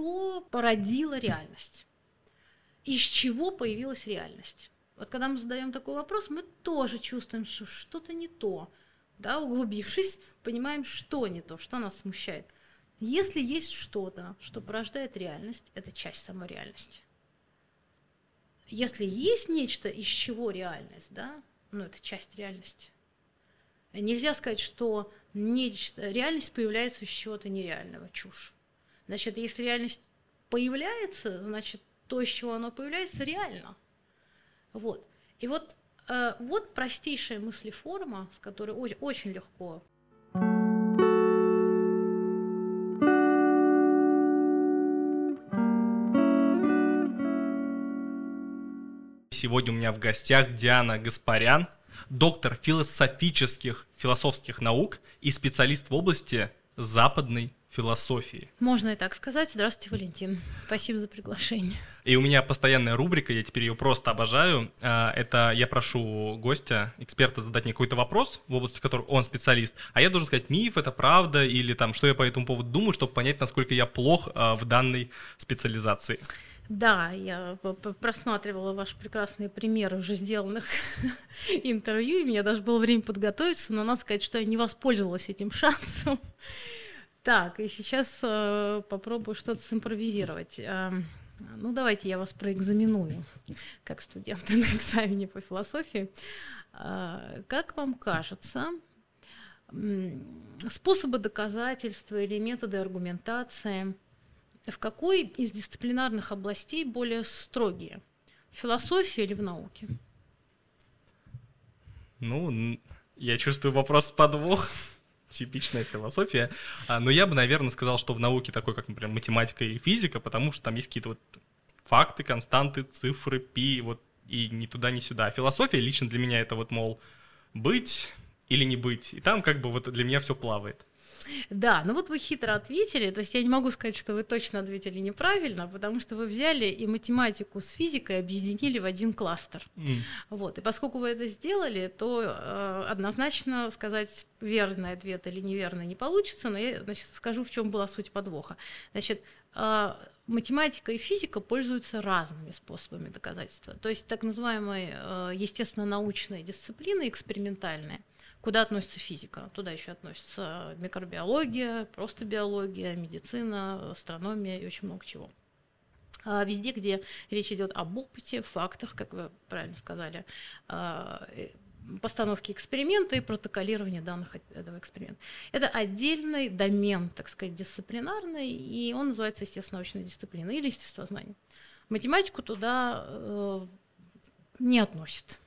что породило реальность, из чего появилась реальность. Вот когда мы задаем такой вопрос, мы тоже чувствуем, что что-то не то. Да, углубившись, понимаем, что не то, что нас смущает. Если есть что-то, что порождает реальность, это часть самой реальности. Если есть нечто, из чего реальность, да, ну это часть реальности. Нельзя сказать, что нечто, реальность появляется из чего-то нереального, чушь. Значит, если реальность появляется, значит, то, из чего оно появляется, реально. Вот. И вот, э, вот простейшая мыслеформа, с которой очень, очень легко Сегодня у меня в гостях Диана Гаспарян, доктор философических, философских наук и специалист в области западной философии. Можно и так сказать. Здравствуйте, Валентин. Спасибо за приглашение. И у меня постоянная рубрика, я теперь ее просто обожаю. А, это я прошу гостя, эксперта задать мне какой-то вопрос в области, в которой он специалист, а я должен сказать, миф это правда или там, что я по этому поводу думаю, чтобы понять, насколько я плох а, в данной специализации. Да, я просматривала ваши прекрасные примеры уже сделанных интервью, и у меня даже было время подготовиться, но надо сказать, что я не воспользовалась этим шансом. Так, и сейчас э, попробую что-то симпровизировать. Э, ну, давайте я вас проэкзаменую, как студенты на экзамене по философии. Э, как вам кажется, способы доказательства или методы аргументации в какой из дисциплинарных областей более строгие? В философии или в науке? Ну, я чувствую вопрос подвох типичная философия. А, но я бы, наверное, сказал, что в науке такой, как, например, математика и физика, потому что там есть какие-то вот факты, константы, цифры, пи, вот и ни туда, ни сюда. А философия лично для меня это вот, мол, быть или не быть. И там как бы вот для меня все плавает. Да, ну вот вы хитро ответили, то есть я не могу сказать, что вы точно ответили неправильно, потому что вы взяли и математику с физикой объединили в один кластер. Mm. Вот, и поскольку вы это сделали, то э, однозначно сказать верный ответ или неверный не получится, но я значит, скажу, в чем была суть подвоха. Значит, э, математика и физика пользуются разными способами доказательства. То есть так называемые э, естественно-научные дисциплины, экспериментальные, Куда относится физика? Туда еще относится микробиология, просто биология, медицина, астрономия и очень много чего. А везде, где речь идет об опыте, фактах, как вы правильно сказали, а, э, постановки эксперимента и протоколирование данных этого эксперимента. Это отдельный домен, так сказать, дисциплинарный, и он называется естественно-научная дисциплина или естествознание. Математику туда э, не относит.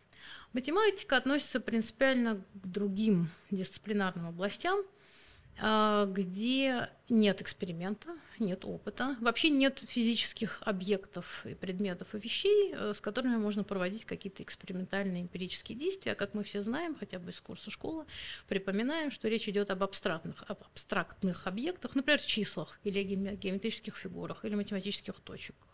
Математика относится принципиально к другим дисциплинарным областям, а, где нет эксперимента, нет опыта, вообще нет физических объектов и предметов и вещей, э, с которыми можно проводить какие-то экспериментальные эмпирические действия. Как мы все знаем, хотя бы из курса школы, припоминаем, что речь идет об абстрактных, об абстрактных объектах, например, числах или геометрических фигурах или математических точках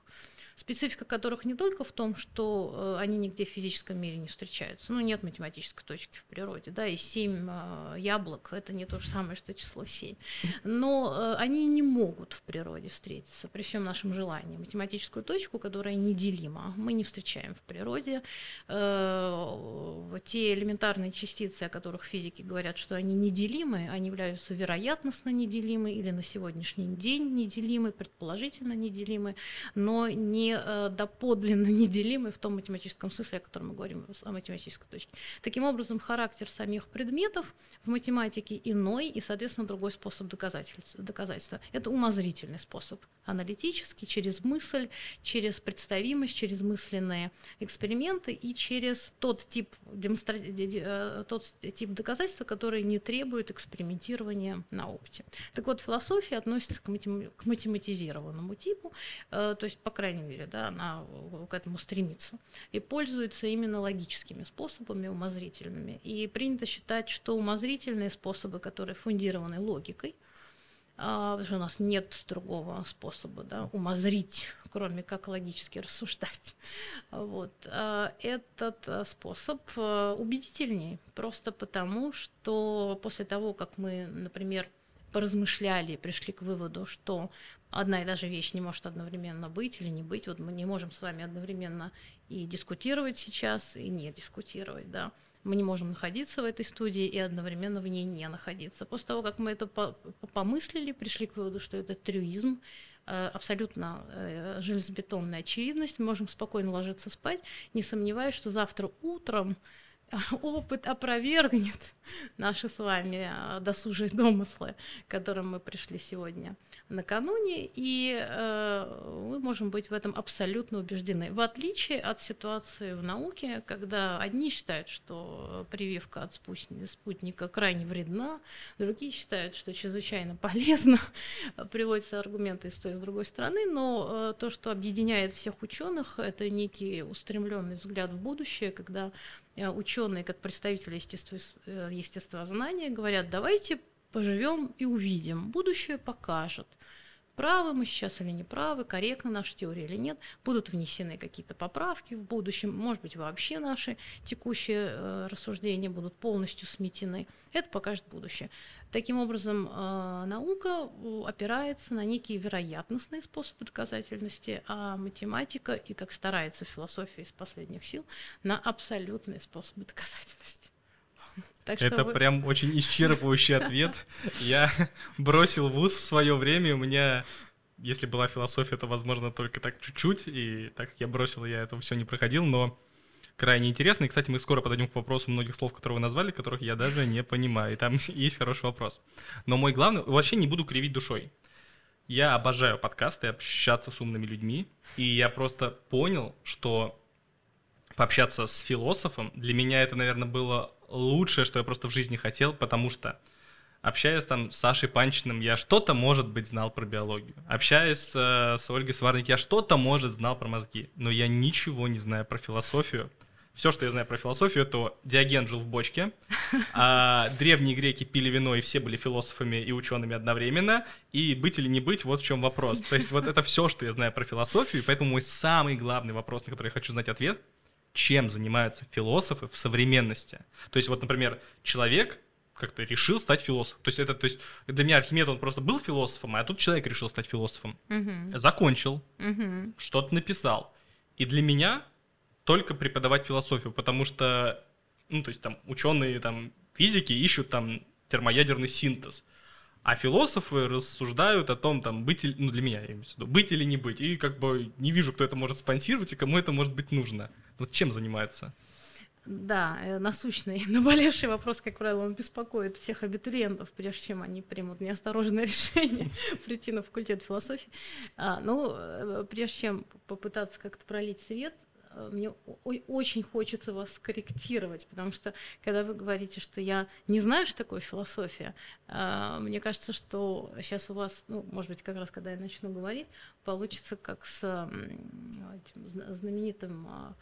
специфика которых не только в том, что э, они нигде в физическом мире не встречаются. Ну, нет математической точки в природе, да, и семь э, яблок – это не то же самое, что число семь. Но э, они не могут в природе встретиться при всем нашем желании. Математическую точку, которая неделима, мы не встречаем в природе. Те элементарные частицы, о которых физики говорят, что они неделимы, они являются вероятностно неделимы или на сегодняшний день неделимы, предположительно неделимы, но не не э, доподлинно неделимы в том математическом смысле, о котором мы говорим, о математической точке. Таким образом, характер самих предметов в математике иной и, соответственно, другой способ доказательства. Это умозрительный способ, аналитический, через мысль, через представимость, через мысленные эксперименты и через тот тип, демонстра... Э, тот тип доказательства, который не требует экспериментирования на опыте. Так вот, философия относится к, матем... к математизированному типу, э, то есть, по крайней мере, да, она к этому стремится. И пользуется именно логическими способами, умозрительными. И принято считать, что умозрительные способы, которые фундированы логикой, а, потому что у нас нет другого способа да, умозрить, кроме как логически рассуждать. Вот. А, этот а, способ убедительнее, просто потому, что после того, как мы, например, поразмышляли пришли к выводу, что одна и даже вещь не может одновременно быть или не быть. Вот мы не можем с вами одновременно и дискутировать сейчас, и не дискутировать, да. Мы не можем находиться в этой студии и одновременно в ней не находиться. После того, как мы это помыслили, пришли к выводу, что это трюизм, э, абсолютно э, железобетонная очевидность, мы можем спокойно ложиться спать, не сомневаясь, что завтра утром опыт опровергнет наши с вами досужие домыслы, к которым мы пришли сегодня накануне, и э, мы можем быть в этом абсолютно убеждены. В отличие от ситуации в науке, когда одни считают, что прививка от спутника крайне вредна, другие считают, что чрезвычайно полезно, приводятся аргументы с той, и с другой стороны, но э, то, что объединяет всех ученых, это некий устремленный взгляд в будущее, когда Э, ученые, как представители естество, естествознания, говорят, давайте поживем и увидим, будущее покажет правы мы сейчас или не правы, корректна наша теория или нет, будут внесены какие-то поправки в будущем, может быть, вообще наши текущие э, рассуждения будут полностью сметены. Это покажет будущее. Таким образом, э, наука опирается на некие вероятностные способы доказательности, а математика, и как старается философия из последних сил, на абсолютные способы доказательности. Так это вы... прям очень исчерпывающий ответ. Я бросил вуз в свое время, у меня если была философия, то, возможно, только так чуть-чуть, и так как я бросил, я этого все не проходил, но крайне интересно. И, кстати, мы скоро подойдем к вопросу многих слов, которые вы назвали, которых я даже не понимаю. И там есть хороший вопрос. Но мой главный... Вообще не буду кривить душой. Я обожаю подкасты, общаться с умными людьми, и я просто понял, что пообщаться с философом, для меня это, наверное, было лучшее, что я просто в жизни хотел, потому что общаясь там с Сашей Панчиным, я что-то, может быть, знал про биологию. Общаясь э, с Ольгой Сварник, я что-то, может, знал про мозги. Но я ничего не знаю про философию. Все, что я знаю про философию, то Диоген жил в бочке, а древние греки пили вино, и все были философами и учеными одновременно, и быть или не быть, вот в чем вопрос. То есть вот это все, что я знаю про философию, и поэтому мой самый главный вопрос, на который я хочу знать ответ — чем занимаются философы в современности. То есть вот, например, человек как-то решил стать философом. То есть это, то есть для меня Архимед, он просто был философом, а тут человек решил стать философом. Угу. Закончил, угу. что-то написал. И для меня только преподавать философию, потому что, ну, то есть там ученые, там, физики ищут там термоядерный синтез. А философы рассуждают о том, там, быть или, ну, для меня, я имею в виду, быть или не быть. И как бы не вижу, кто это может спонсировать и кому это может быть нужно. Вот чем занимается? Да, э, насущный, наболевший вопрос, как правило, он беспокоит всех абитуриентов, прежде чем они примут неосторожное решение прийти на факультет философии. А, ну, э, прежде чем попытаться как-то пролить свет, э, мне очень хочется вас скорректировать, потому что когда вы говорите, что я не знаю, что такое философия, мне кажется, что сейчас у вас, ну, может быть, как раз когда я начну говорить, получится как с этим знаменитым Э,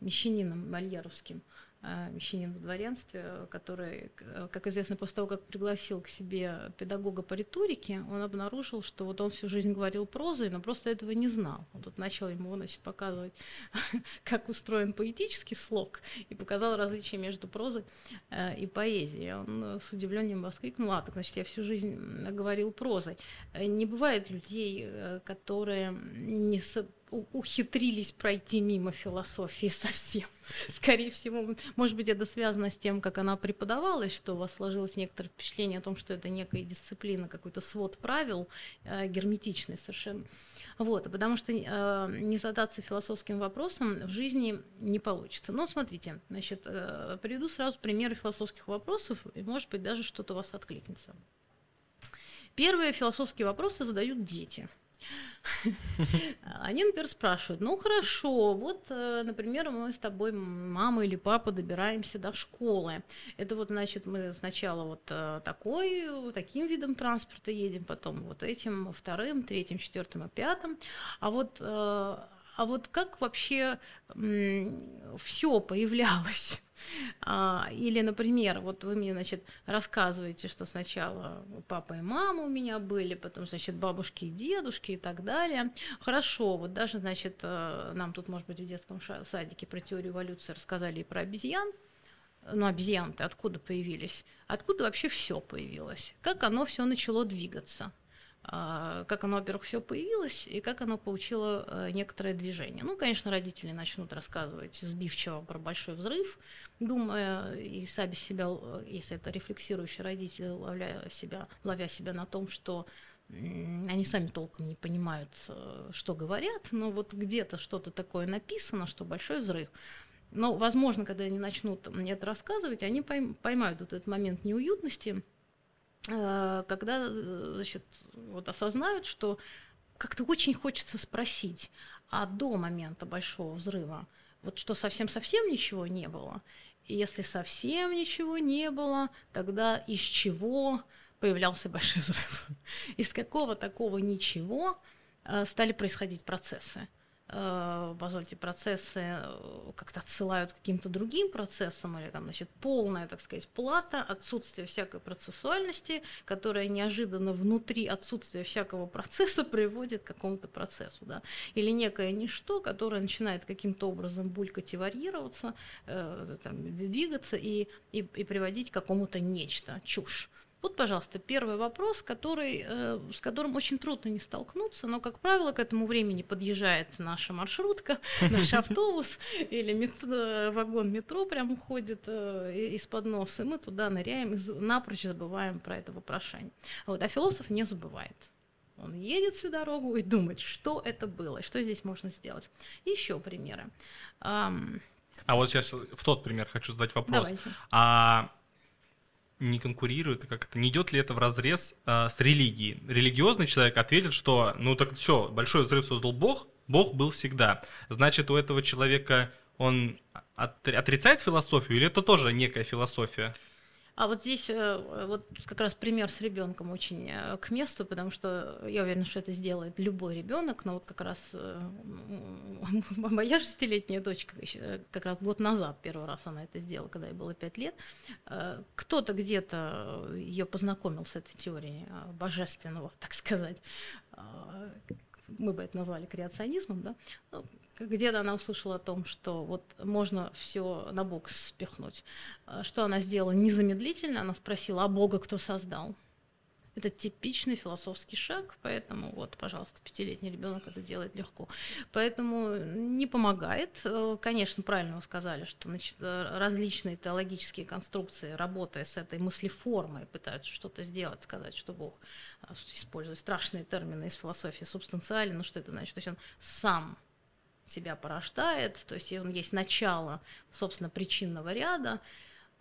мещанином мальяровским, э, мещанин в дворянстве, который, как известно, после того, как пригласил к себе педагога по риторике, он обнаружил, что вот он всю жизнь говорил прозой, но просто этого не знал. Он тут начал ему значит, показывать, как устроен поэтический слог, и показал различия между прозой э, и поэзией. Он с удивлением воскликнул, а, так значит, я всю жизнь говорил прозой. Не бывает людей, которые не ухитрились пройти мимо философии совсем. Скорее всего, может быть, это связано с тем, как она преподавалась, что у вас сложилось некоторое впечатление о том, что это некая дисциплина, какой-то свод правил, э, герметичный совершенно. Вот, потому что э, не задаться философским вопросом в жизни не получится. Но смотрите, значит, э, приведу сразу примеры философских вопросов, и, может быть, даже что-то у вас откликнется. Первые философские вопросы задают дети – Они, например, спрашивают, ну хорошо, вот, э, например, мы с тобой, мама или папа, добираемся до школы. Это вот, значит, мы сначала вот э, такой, таким видом транспорта едем, потом вот этим, вторым, третьим, четвертым и пятым. А вот э, а вот как вообще все появлялось? А, или, например, вот вы мне, значит, рассказываете, что сначала папа и мама у меня были, потом, значит, бабушки и дедушки и так далее. Хорошо, вот даже, значит, э, нам тут, может быть, в детском садике про теорию эволюции рассказали и про обезьян. Ну, обезьяны-то откуда появились? Откуда вообще все появилось? Как оно все начало двигаться? А, как оно, во-первых, все появилось и как оно получило э, некоторое движение. Ну, конечно, родители начнут рассказывать сбивчиво про большой взрыв, думая и сами себя, если это рефлексирующий родитель, ловля себя, ловя себя на том, что они сами толком не понимают, э, что говорят, но вот где-то что-то такое написано, что большой взрыв. Но, возможно, когда они начнут мне это рассказывать, они поймают вот этот момент неуютности, Э, когда э, значит, вот осознают, что как-то очень хочется спросить, а до момента большого взрыва, вот что совсем-совсем ничего не было, и если совсем ничего не было, тогда из чего появлялся большой взрыв? Из какого такого ничего э, стали происходить процессы? Э, позвольте, процессы э, как-то отсылают к каким-то другим процессам, или там, значит, полная, так сказать, плата, отсутствие всякой процессуальности, которая неожиданно внутри отсутствия всякого процесса приводит к какому-то процессу, да, или некое ничто, которое начинает каким-то образом булькать и варьироваться, э, там, двигаться и, и, и приводить к какому-то нечто, чушь. Вот, пожалуйста, первый вопрос, который, э, с которым очень трудно не столкнуться, но, как правило, к этому времени подъезжает наша маршрутка, наш автобус или метро, вагон метро прям уходит э, из-под носа, и мы туда ныряем и напрочь забываем про это вопрошание. Вот, а философ не забывает. Он едет всю дорогу и думает, что это было, и что здесь можно сделать. Еще примеры. А вот сейчас в тот пример хочу задать вопрос. Давайте. А не конкурирует, как это, не идет ли это в разрез э, с религией? Религиозный человек ответит, что ну так все, большой взрыв создал Бог, Бог был всегда. Значит, у этого человека он отрицает философию или это тоже некая философия? А вот здесь э, вот как раз пример с ребенком очень э, к месту, потому что я уверена, что это сделает любой ребенок, но вот как раз э, моя шестилетняя дочка как раз год назад первый раз она это сделала, когда ей было пять лет. Кто-то где-то ее познакомил с этой теорией божественного, так сказать, мы бы это назвали креационизмом, да, ну, где-то она услышала о том, что вот можно все на бок спихнуть. А что она сделала незамедлительно? Она спросила, а Бога кто создал? Это типичный философский шаг, поэтому вот, пожалуйста, пятилетний ребенок это делает легко. Поэтому не помогает. Конечно, правильно вы сказали, что значит, различные теологические конструкции, работая с этой мыслеформой, пытаются что-то сделать, сказать, что Бог, а, используя страшные термины из философии, субстанциален, ну что это значит? То есть он сам себя порождает, то есть он есть начало, собственно, причинного ряда.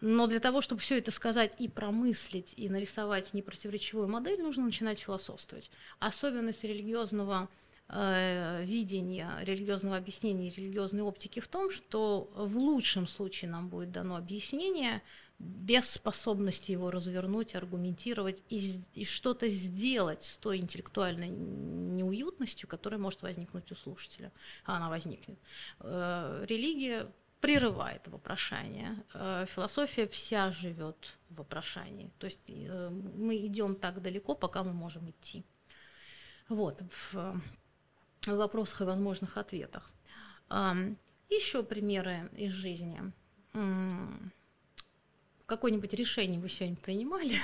Но для того, чтобы все это сказать и промыслить, и нарисовать непротиворечивую модель, нужно начинать философствовать. Особенность религиозного э, видения, религиозного объяснения, религиозной оптики в том, что в лучшем случае нам будет дано объяснение, без способности его развернуть, аргументировать и, и что-то сделать с той интеллектуальной неуютностью, которая может возникнуть у слушателя, а она возникнет. Э, религия прерывает вопрошание. Э, философия вся живет в вопрошании. То есть э, мы идем так далеко, пока мы можем идти. Вот, в вопросах и возможных ответах. Еще примеры из жизни какое-нибудь решение вы сегодня принимали?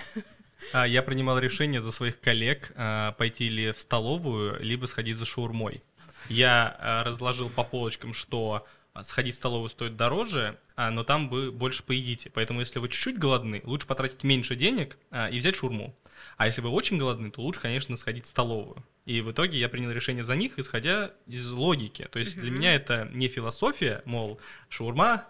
А, я принимал решение за своих коллег а, пойти ли в столовую, либо сходить за шаурмой. Я а, разложил по полочкам, что сходить в столовую стоит дороже, но там вы больше поедите. Поэтому, если вы чуть-чуть голодны, лучше потратить меньше денег и взять шурму. А если вы очень голодны, то лучше, конечно, сходить в столовую. И в итоге я принял решение за них, исходя из логики. То есть для меня это не философия, мол, шаурма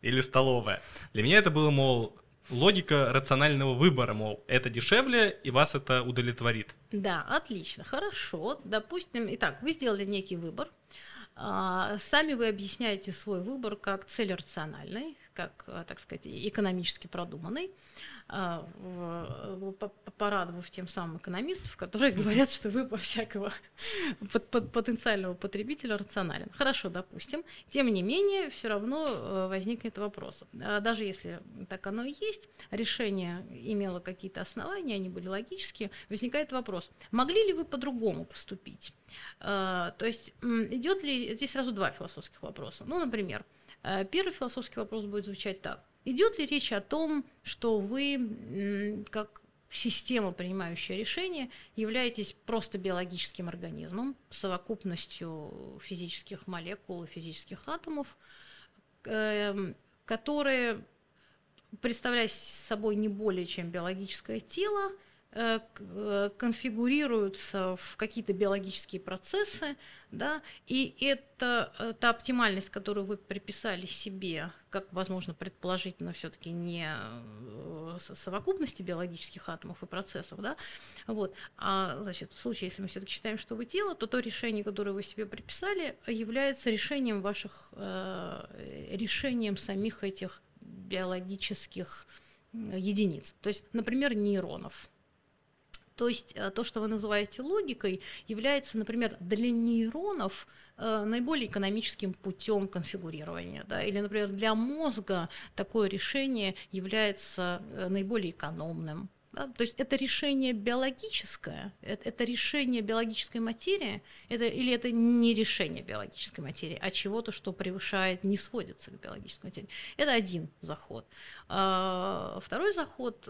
или столовая. Для меня это было, мол, логика рационального выбора, мол, это дешевле, и вас это удовлетворит. Да, отлично, хорошо. Допустим, итак, вы сделали некий выбор. А, сами вы объясняете свой выбор как цель рациональный, как, так сказать, экономически продуманный. А, порадовав тем самым экономистов, которые говорят, что выбор всякого потенциального потребителя рационален. Хорошо, допустим. Тем не менее, все равно э, возникнет вопрос. А даже если так оно и есть, решение имело какие-то основания, они были логические, возникает вопрос, могли ли вы по-другому поступить? А, то есть идет ли... Здесь сразу два философских вопроса. Ну, например, э, первый философский вопрос будет звучать так. Идет ли речь о том, что вы как система, принимающая решения, являетесь просто биологическим организмом, совокупностью физических молекул и физических атомов, эм, которые представляют собой не более чем биологическое тело, конфигурируются в какие-то биологические процессы, да, и это э, та оптимальность, которую вы приписали себе, как возможно предположительно все-таки не совокупности биологических атомов и процессов, да, вот, а значит, в случае, если мы все-таки считаем, что вы тело, то то решение, которое вы себе приписали, является решением ваших, решением самих этих биологических единиц, то есть, например, нейронов, то есть э, то, что вы называете логикой, является, например, для нейронов э, наиболее экономическим путем конфигурирования. Да? Или, например, для мозга такое решение является э, наиболее экономным. Да? То есть это решение биологическое, это, это решение биологической материи, это, или это не решение биологической материи, а чего-то, что превышает, не сводится к биологической материи. Это один заход. А второй заход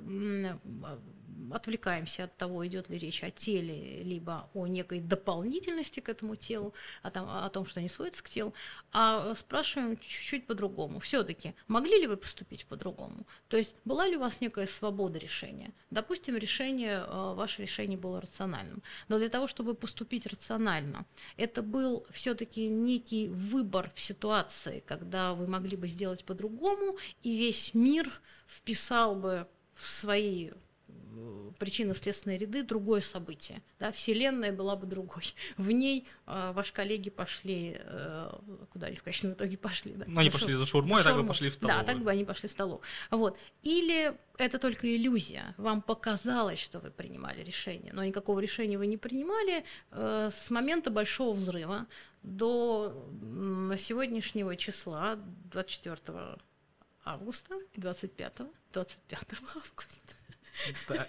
отвлекаемся от того, идет ли речь о теле, либо о некой дополнительности к этому телу, о том, о том что не сводится к телу, а спрашиваем чуть-чуть по-другому. Все-таки могли ли вы поступить по-другому? То есть была ли у вас некая свобода решения? Допустим, решение, ваше решение было рациональным, но для того, чтобы поступить рационально, это был все-таки некий выбор в ситуации, когда вы могли бы сделать по-другому, и весь мир вписал бы в свои причинно-следственные ряды другое событие. Да, вселенная была бы другой. В ней э, ваши коллеги пошли, э, куда они в конечном итоге пошли? Да? Ну, они пошли за шаурмой, а так бы пошли в столовую. Да, так бы они пошли в столовую. Вот. Или это только иллюзия. Вам показалось, что вы принимали решение, но никакого решения вы не принимали э, с момента большого взрыва до сегодняшнего числа, 24 августа и 25, 25 августа. Да,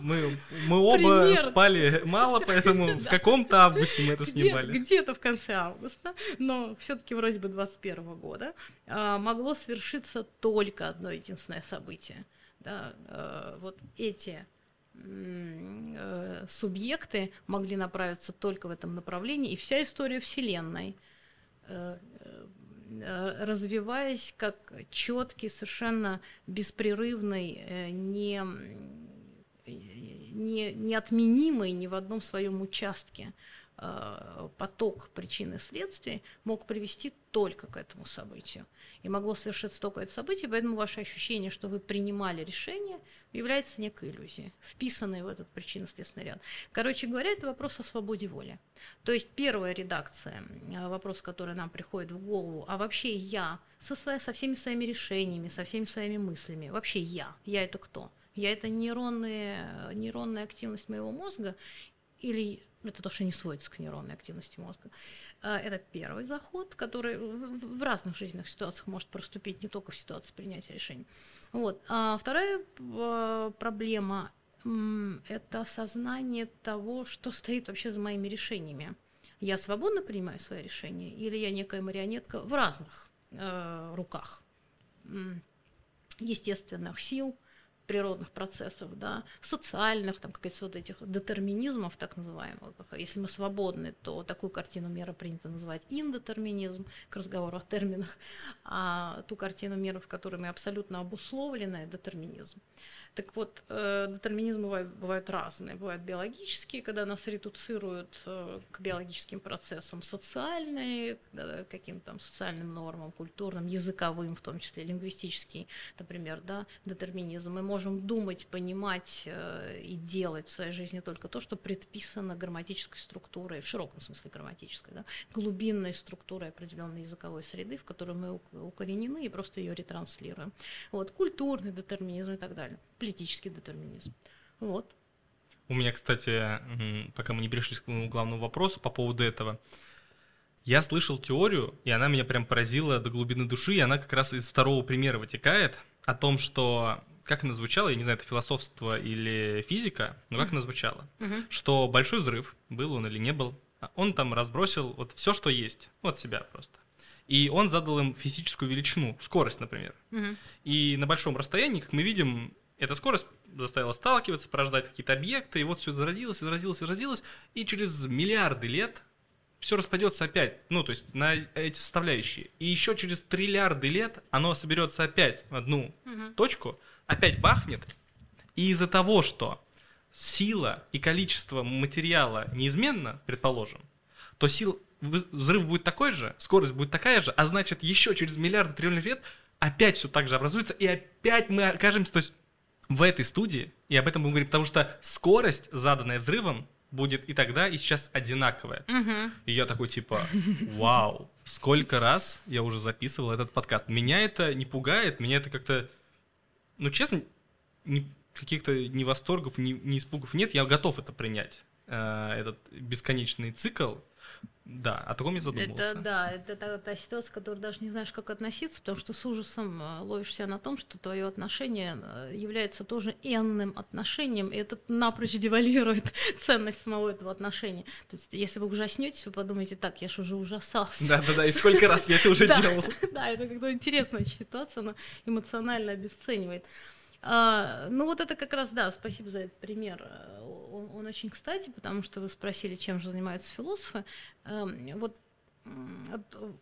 мы, мы оба Пример. спали мало, поэтому в каком-то августе мы это снимали. Где-то в конце августа, но все-таки вроде бы 21 года а, могло свершиться только одно единственное событие. Да, а, вот эти э, субъекты могли направиться только в этом направлении, и вся история Вселенной э, э, развиваясь как четкий, совершенно беспрерывный, не, не, неотменимый ни в одном своем участке поток причин и следствий мог привести только к этому событию и могло совершиться только это событие, поэтому ваше ощущение, что вы принимали решение, является некой иллюзией, вписанной в этот причинно-следственный ряд. Короче говоря, это вопрос о свободе воли. То есть первая редакция, э, вопрос, который нам приходит в голову, а вообще я со, своей, со всеми своими решениями, со всеми своими мыслями, вообще я, я это кто? Я это нейронные, нейронная активность моего мозга или это то, что не сводится к нейронной активности мозга. А, это первый заход, который в разных жизненных ситуациях может проступить, не только в ситуации принятия решений. Вот. А вторая а, проблема – это осознание того, что стоит вообще за моими решениями. Я свободно принимаю свои решения или я некая марионетка в разных э, руках естественных сил – природных процессов, да, социальных, там, каких-то вот этих детерминизмов, так называемых. Если мы свободны, то такую картину мира принято называть индетерминизм, к разговору о терминах, а ту картину мира, в которой мы абсолютно обусловлены, детерминизм. Так вот, э, детерминизмы бывают, бывают разные. Бывают биологические, когда нас редуцируют э, к биологическим процессам, социальные, каким-то там социальным нормам, культурным, языковым, в том числе лингвистический, например, да, детерминизм. Мы можем думать, понимать э, и делать в своей жизни только то, что предписано грамматической структурой, в широком смысле грамматической, да, глубинной структурой определенной языковой среды, в которой мы укоренены и просто ее ретранслируем. Вот, культурный детерминизм и так далее политический детерминизм. Вот. У меня, кстати, пока мы не перешли к главному вопросу по поводу этого, я слышал теорию, и она меня прям поразила до глубины души, и она как раз из второго примера вытекает о том, что как она звучала, я не знаю, это философство или физика, но как она звучала, uh-huh. что большой взрыв, был он или не был, он там разбросил вот все, что есть, вот себя просто. И он задал им физическую величину, скорость, например. Uh-huh. И на большом расстоянии, как мы видим, Эта скорость заставила сталкиваться, порождать какие-то объекты, и вот все зародилось, зародилось, зародилось, и через миллиарды лет все распадется опять, ну, то есть на эти составляющие. И еще через триллиарды лет оно соберется опять в одну угу. точку, опять бахнет, и из-за того, что сила и количество материала неизменно, предположим, то сил взрыв будет такой же, скорость будет такая же, а значит еще через миллиарды триллионов лет опять все так же образуется, и опять мы окажемся, то есть в этой студии, и об этом будем говорить, потому что скорость, заданная взрывом, будет и тогда, и сейчас одинаковая. Угу. И я такой типа, вау, сколько раз я уже записывал этот подкаст. Меня это не пугает, меня это как-то, ну честно, не, каких-то ни восторгов, ни, ни испугов нет, я готов это принять, э, этот бесконечный цикл, да, о таком я задумался. Это, да, это та, та ситуация, к которой даже не знаешь, как относиться, потому что с ужасом э, ловишь себя на том, что твое отношение э, является тоже энным отношением, и это напрочь девальвирует ценность самого этого отношения. То есть, если вы ужаснетесь, вы подумаете, так, я же уже ужасался. Да, да, да, и сколько раз я это уже делал. Да, это как-то интересная ситуация, она эмоционально обесценивает. А, ну вот это как раз, да, спасибо за этот пример. Он, очень кстати, потому что вы спросили, чем же занимаются философы. Эм, вот,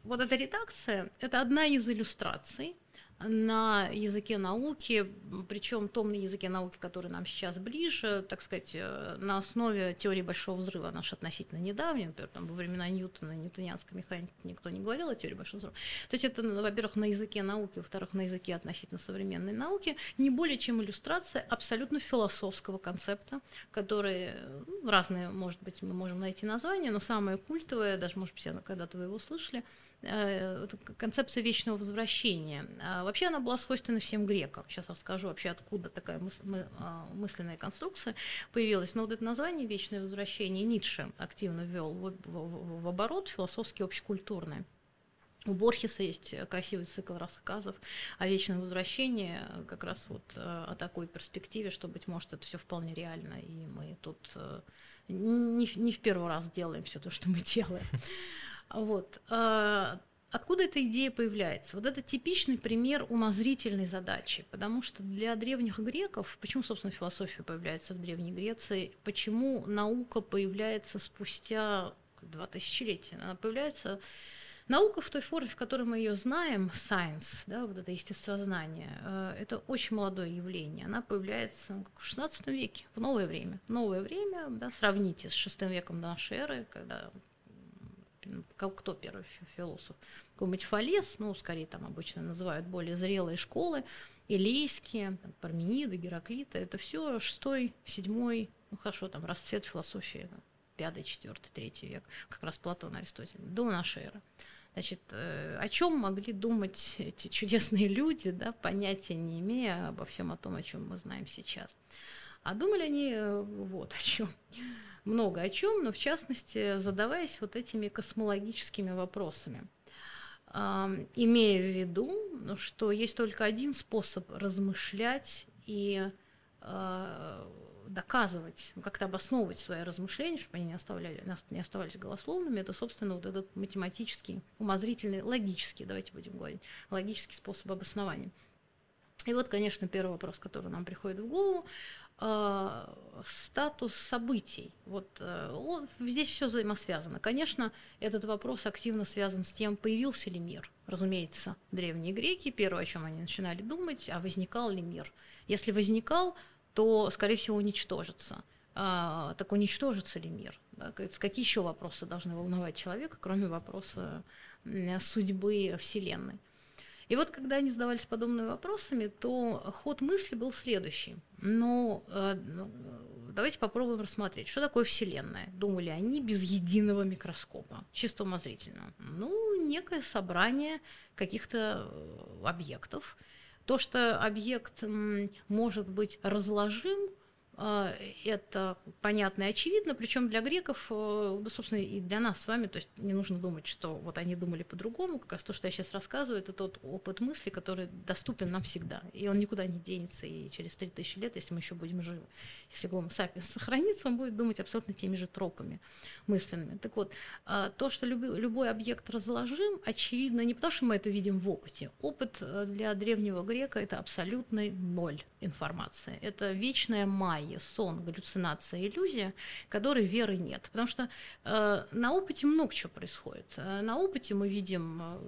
вот эта редакция – это одна из иллюстраций на языке науки, причем том на языке науки, который нам сейчас ближе, так сказать, э, на основе теории большого взрыва, наш относительно недавний, например, там, во времена Ньютона, ньютонианской механики никто не говорил о теории большого взрыва. То есть это, ну, во-первых, на языке науки, во-вторых, на языке относительно современной науки, не более чем иллюстрация абсолютно философского концепта, который ну, разные, может быть, мы можем найти название, но самое культовое, даже, может быть, когда-то вы его слышали, концепция вечного возвращения. А вообще она была свойственна всем грекам. Сейчас расскажу вообще, откуда такая а, мысленная конструкция появилась. Но вот это название «вечное возвращение» Ницше активно ввел в, оборот философски общекультурное. У Борхеса есть красивый цикл рассказов о вечном возвращении, как раз вот э, о такой перспективе, что, быть может, это все вполне реально, и мы тут э, не, не в первый раз делаем все то, что мы делаем. Вот. А, откуда эта идея появляется? Вот это типичный пример умозрительной задачи, потому что для древних греков, почему, собственно, философия появляется в Древней Греции, почему наука появляется спустя два тысячелетия? Она появляется Наука в той форме, в которой мы ее знаем, science, да, вот это естествознание, э, это очень молодое явление. Она появляется в XVI веке, в новое время. Новое время, да, сравните с VI веком до нашей эры, когда кто первый философ? Какой-нибудь Фалес, ну, скорее там обычно называют более зрелые школы, Элейские, там, Пармениды, Гераклита, это все шестой, седьмой, ну хорошо, там расцвет философии, пятый, четвертый, третий век, как раз Платон, Аристотель, до нашей эры. Значит, э, о чем могли думать эти чудесные люди, да, понятия не имея обо всем о том, о чем мы знаем сейчас. А думали они э, вот о чем много о чем, но в частности задаваясь вот этими космологическими вопросами, имея в виду, что есть только один способ размышлять и а, доказывать, ну, как-то обосновывать свои размышления, чтобы они не, оставляли, не оставались голословными, это, собственно, вот этот математический, умозрительный, логический, давайте будем говорить, логический способ обоснования. И вот, конечно, первый вопрос, который нам приходит в голову, э, статус событий. Вот э, он, здесь все взаимосвязано. Конечно, этот вопрос активно связан с тем, появился ли мир. Разумеется, древние греки, первое, о чем они начинали думать, а возникал ли мир. Если возникал, то, скорее всего, уничтожится. А, так уничтожится ли мир? Да? Какие еще вопросы должны волновать человека, кроме вопроса судьбы Вселенной? И вот когда они задавались подобными вопросами, то ход мысли был следующий. Но э, ну, давайте попробуем рассмотреть, что такое Вселенная. Думали они без единого микроскопа, чисто умозрительно. Ну, некое собрание каких-то э, объектов. То, что объект может быть разложим, это понятно и очевидно, причем для греков, э, да, собственно, и для нас с вами, то есть не нужно думать, что вот они думали по-другому, как раз то, что я сейчас рассказываю, это тот опыт мысли, который доступен нам всегда, и он никуда не денется, и через 3000 лет, если мы еще будем живы, если Homo sapiens сохранится, он будет думать абсолютно теми же тропами мысленными. Так вот, а, то, что любой, любой объект разложим, очевидно, не потому, что мы это видим в опыте. Опыт э, для древнего грека – это абсолютный ноль информации. Это вечная майя, сон, галлюцинация, иллюзия, которой веры нет. Потому что э, на опыте много чего происходит. Э, на опыте мы видим э,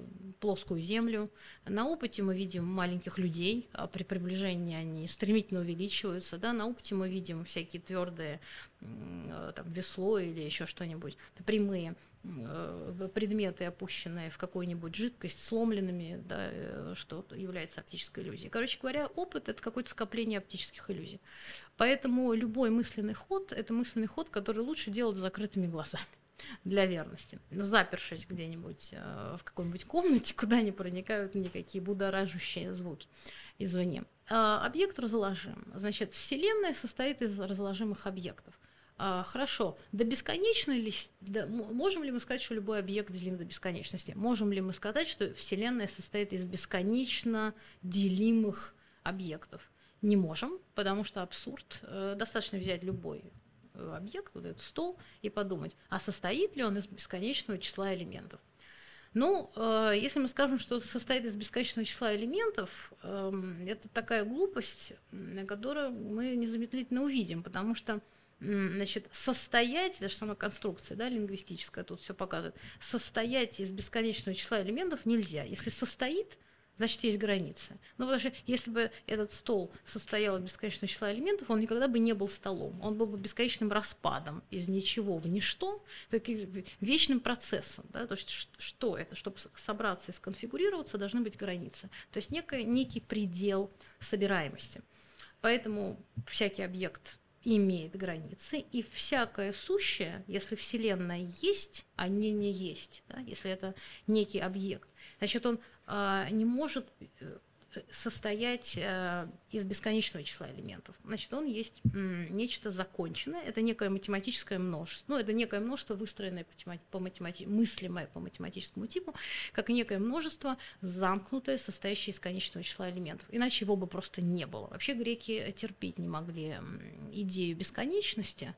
плоскую землю, на опыте мы видим маленьких людей, а при приближении они стремительно увеличиваются. Да? На опыте мы видим всякие твердые э, там, весло или еще что-нибудь, прямые предметы, опущенные в какую-нибудь жидкость, сломленными, да, что является оптической иллюзией. Короче говоря, опыт – это какое-то скопление оптических иллюзий. Поэтому любой мысленный ход – это мысленный ход, который лучше делать с закрытыми глазами для верности, запершись где-нибудь э, в какой-нибудь комнате, куда не проникают никакие будоражащие звуки извне. Объект разложим. Значит, Вселенная состоит из разложимых объектов – а, хорошо, до бесконечной ли, до, можем ли мы сказать, что любой объект делим до бесконечности? Можем ли мы сказать, что Вселенная состоит из бесконечно делимых объектов? Не можем, потому что абсурд. Э, достаточно взять любой э, объект, вот этот стол, и подумать, а состоит ли он из бесконечного числа элементов? Ну, э, если мы скажем, что состоит из бесконечного числа элементов, э, это такая глупость, которую мы незамедлительно увидим, потому что значит, состоять, даже сама конструкция да, лингвистическая тут все показывает, состоять из бесконечного числа элементов нельзя. Если состоит, значит, есть границы. Ну, потому что если бы этот стол состоял из бесконечного числа элементов, он никогда бы не был столом. Он был бы бесконечным распадом из ничего в ничто, таким вечным процессом. Да? То есть что это? Чтобы собраться и сконфигурироваться, должны быть границы. То есть некий, некий предел собираемости. Поэтому всякий объект имеет границы, и всякое сущее, если Вселенная есть, а не не есть, да, если это некий объект, значит, он не может э, состоять э, из бесконечного числа элементов. Значит, он есть нечто законченное, это некое математическое множество. Ну, это некое множество, выстроенное по математи... мыслимое по математическому типу, как некое множество, замкнутое, состоящее из конечного числа элементов. Иначе его бы просто не было. Вообще греки терпеть не могли идею бесконечности,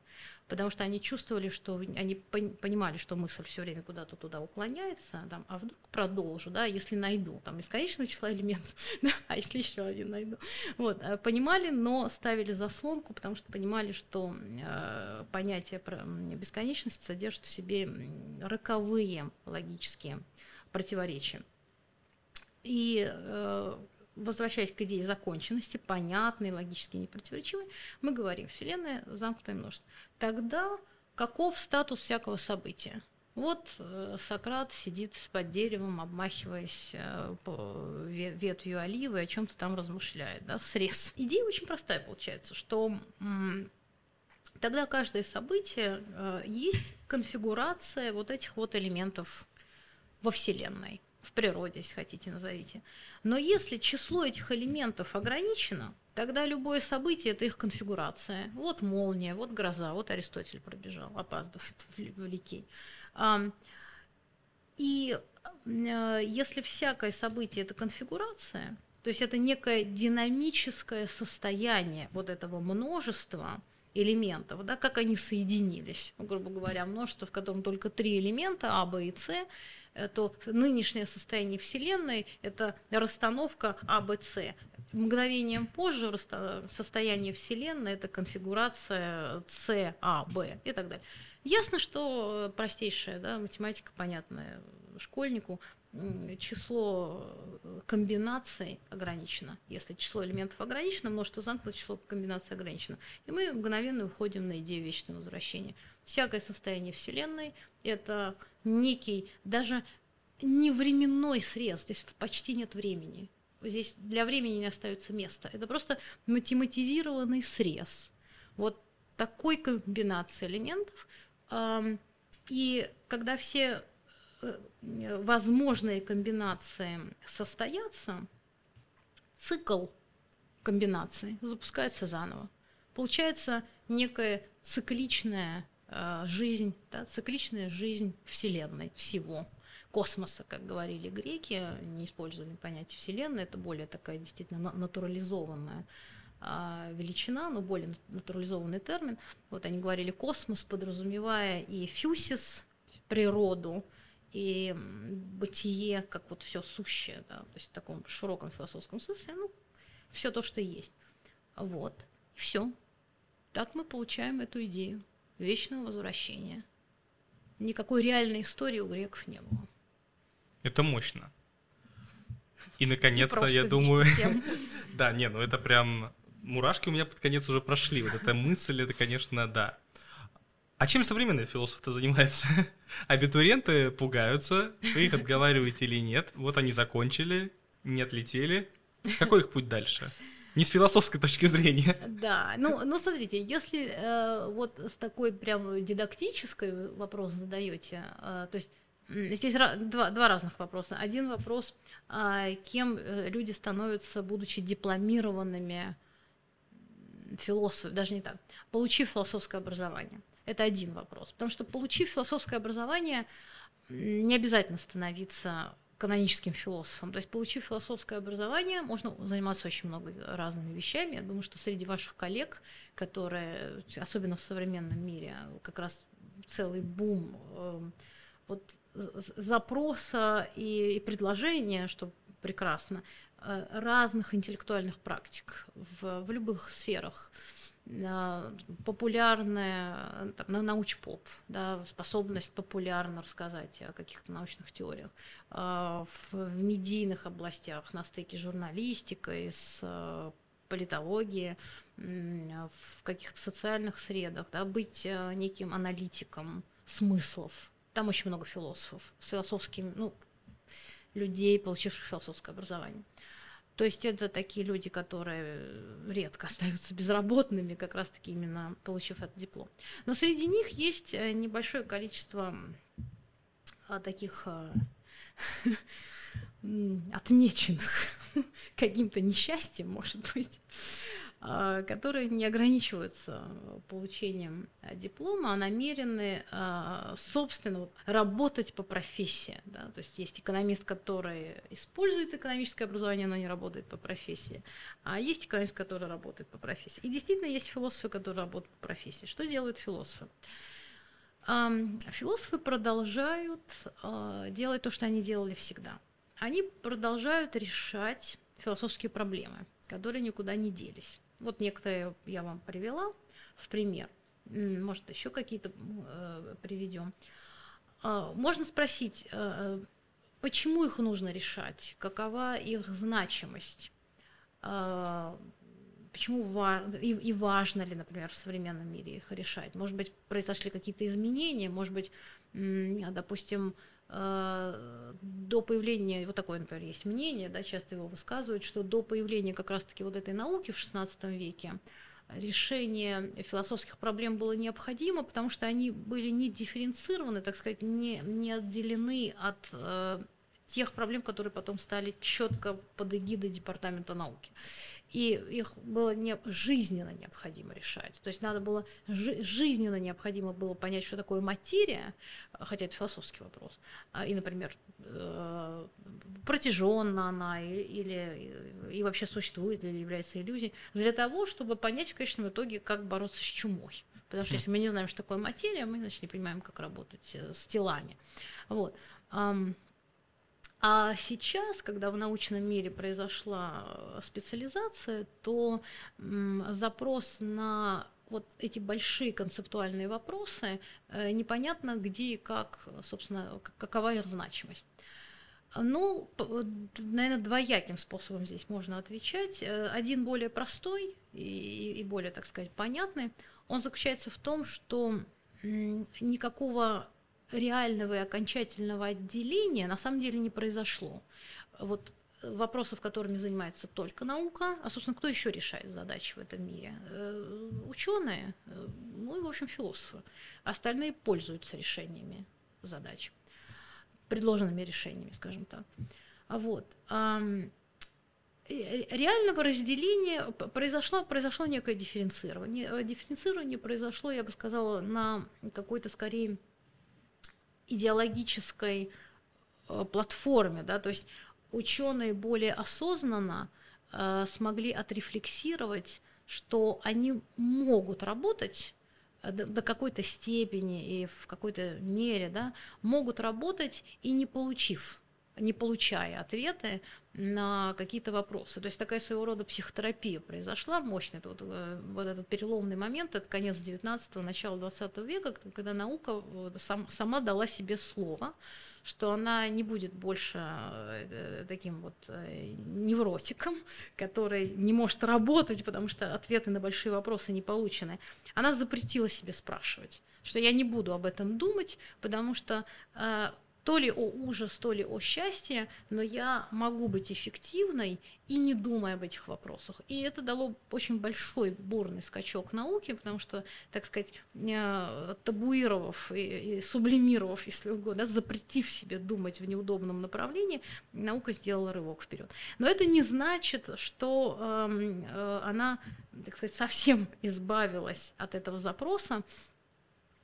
потому что они чувствовали, что они понимали, что мысль все время куда-то туда уклоняется, там, а вдруг продолжу, да, если найду, там, бесконечного числа элементов, да, а если еще один найду. Вот, э, понимали, но ставили заслонку, потому что понимали, что э, понятие про бесконечности содержит в себе роковые логические противоречия. И э, возвращаясь к идее законченности, понятной, логически непротиворечивой, мы говорим, Вселенная замкнутое множество. Тогда каков статус всякого события? Вот э, Сократ сидит под деревом, обмахиваясь э, ветвью оливы, о чем-то там размышляет, да, срез. Идея очень простая получается, что тогда каждое событие э, есть конфигурация вот этих вот элементов во Вселенной в природе, если хотите, назовите. Но если число этих элементов ограничено, тогда любое событие – это их конфигурация. Вот молния, вот гроза, вот Аристотель пробежал, опаздывает в Ликей. И э, если всякое событие – это конфигурация, то есть это некое динамическое состояние вот этого множества элементов, да, как они соединились, грубо говоря, множество, в котором только три элемента, А, Б и С, то нынешнее состояние Вселенной – это расстановка А. Мгновением позже состояние Вселенной – это конфигурация С, А, Б и так далее. Ясно, что простейшая да, математика, понятная школьнику, число комбинаций ограничено. Если число элементов ограничено, множество замкнуто, число комбинаций ограничено. И мы мгновенно уходим на идею вечного возвращения. Всякое состояние Вселенной – это некий, даже не временной срез, здесь почти нет времени. Здесь для времени не остается места. Это просто математизированный срез. Вот такой комбинации элементов. И когда все э, возможные комбинации состоятся, цикл комбинаций запускается заново. получается некая цикличная э, жизнь, да, цикличная жизнь Вселенной, всего космоса, как говорили греки, не использовали понятие Вселенной, это более такая действительно натурализованная а, величина, но более натурализованный термин. Вот они говорили космос, подразумевая и фьюсис, природу, и бытие, как вот все сущее, да, то есть в таком широком философском смысле, ну, все то, что есть. Вот. И все. Так мы получаем эту идею вечного возвращения. Никакой реальной истории у греков не было. Это мощно. И наконец-то, я думаю... да, не, ну это прям... Мурашки у меня под конец уже прошли. Вот эта мысль, это, конечно, да. А чем современный философ-то занимается? Абитуриенты пугаются, вы их отговариваете или нет. Вот они закончили, не отлетели. Какой их путь дальше? Не с философской точки зрения. Да, ну, ну смотрите, если э, вот с такой прям дидактической вопрос задаете, э, то есть Здесь два, два разных вопроса. Один вопрос, а, кем э, люди становятся, будучи дипломированными философами, даже не так, получив философское образование. Это один вопрос. Потому что получив философское образование, не обязательно становиться каноническим философом. То есть, получив философское образование, можно заниматься очень много разными вещами. Я думаю, что среди ваших коллег, которые, особенно в современном мире, как раз целый бум эм, вот запроса и, предложения, что прекрасно, э, разных интеллектуальных практик в, в любых сферах. Э, популярная там, науч-поп, да, способность популярно рассказать о каких-то научных теориях. Э, в, в медийных областях на стыке журналистикой с политологии, в каких-то социальных средах, да, быть неким аналитиком смыслов, там очень много философов, с ну, людей, получивших философское образование. То есть это такие люди, которые редко остаются безработными, как раз-таки именно получив этот диплом. Но среди них есть э, небольшое количество а, таких а, отмеченных каким-то несчастьем, может быть, которые не ограничиваются получением а, диплома, а намерены, а, собственно, работать по профессии. Да? То есть есть экономист, который использует экономическое образование, но не работает по профессии, а есть экономист, который работает по профессии. И действительно есть философы, которые работают по профессии. Что делают философы? Философы продолжают делать то, что они делали всегда. Они продолжают решать философские проблемы, которые никуда не делись. Вот некоторые я вам привела в пример. Может, еще какие-то э, приведем. Э, можно спросить, э, почему их нужно решать, какова их значимость, э, почему и, важно ли, например, в современном мире их решать. Может быть, произошли какие-то изменения, может быть, допустим, до появления, вот такое, например, есть мнение, да, часто его высказывают, что до появления как раз-таки вот этой науки в XVI веке решение философских проблем было необходимо, потому что они были не дифференцированы, так сказать, не, не отделены от э, тех проблем, которые потом стали четко под эгидой Департамента науки и их было не, жизненно необходимо решать. То есть надо было жи, жизненно необходимо было понять, что такое материя, хотя это философский вопрос, а, и, например, э, протяженна она или и вообще существует или является иллюзией, для того, чтобы понять в конечном итоге, как бороться с чумой. Потому что если мы не знаем, что такое материя, мы значит, не понимаем, как работать э, с телами. Вот. А сейчас, когда в научном мире произошла э, специализация, то запрос на вот эти большие концептуальные вопросы э, непонятно где и как, собственно, какова их значимость. Ну, наверное, двояким способом здесь можно отвечать. Э, один более простой и более, так сказать, понятный. Он заключается в том, что никакого реального и окончательного отделения на самом деле не произошло. Вот вопросов, которыми занимается только наука, а, собственно, кто еще решает задачи в этом мире? Э, ученые, э, ну и, в общем, философы. Остальные пользуются решениями задач, предложенными решениями, скажем так. А вот. реального разделения произошло, произошло некое дифференцирование. Дифференцирование произошло, я бы сказала, на какой-то скорее идеологической платформе, да, то есть ученые более осознанно э, смогли отрефлексировать, что они могут работать э, до какой-то степени и в какой-то мере, да, могут работать и не получив, не получая ответы на какие-то вопросы. То есть такая своего рода психотерапия произошла мощная. Вот, э, вот этот переломный момент, это конец 19-го, начало 20 века, когда наука сам, сама дала себе слово, что она не будет больше э, таким вот э, невротиком, который не может работать, потому что ответы на большие вопросы не получены. Она запретила себе спрашивать, что я не буду об этом думать, потому что э, то ли о ужас, то ли о счастье, но я могу быть эффективной и не думая об этих вопросах. И это дало очень большой бурный скачок науки, потому что, так сказать, э, табуировав и, и сублимировав, если угодно, запретив себе думать в неудобном направлении, наука сделала рывок вперед. Но это не значит, что э, э, она, так сказать, совсем избавилась от этого запроса.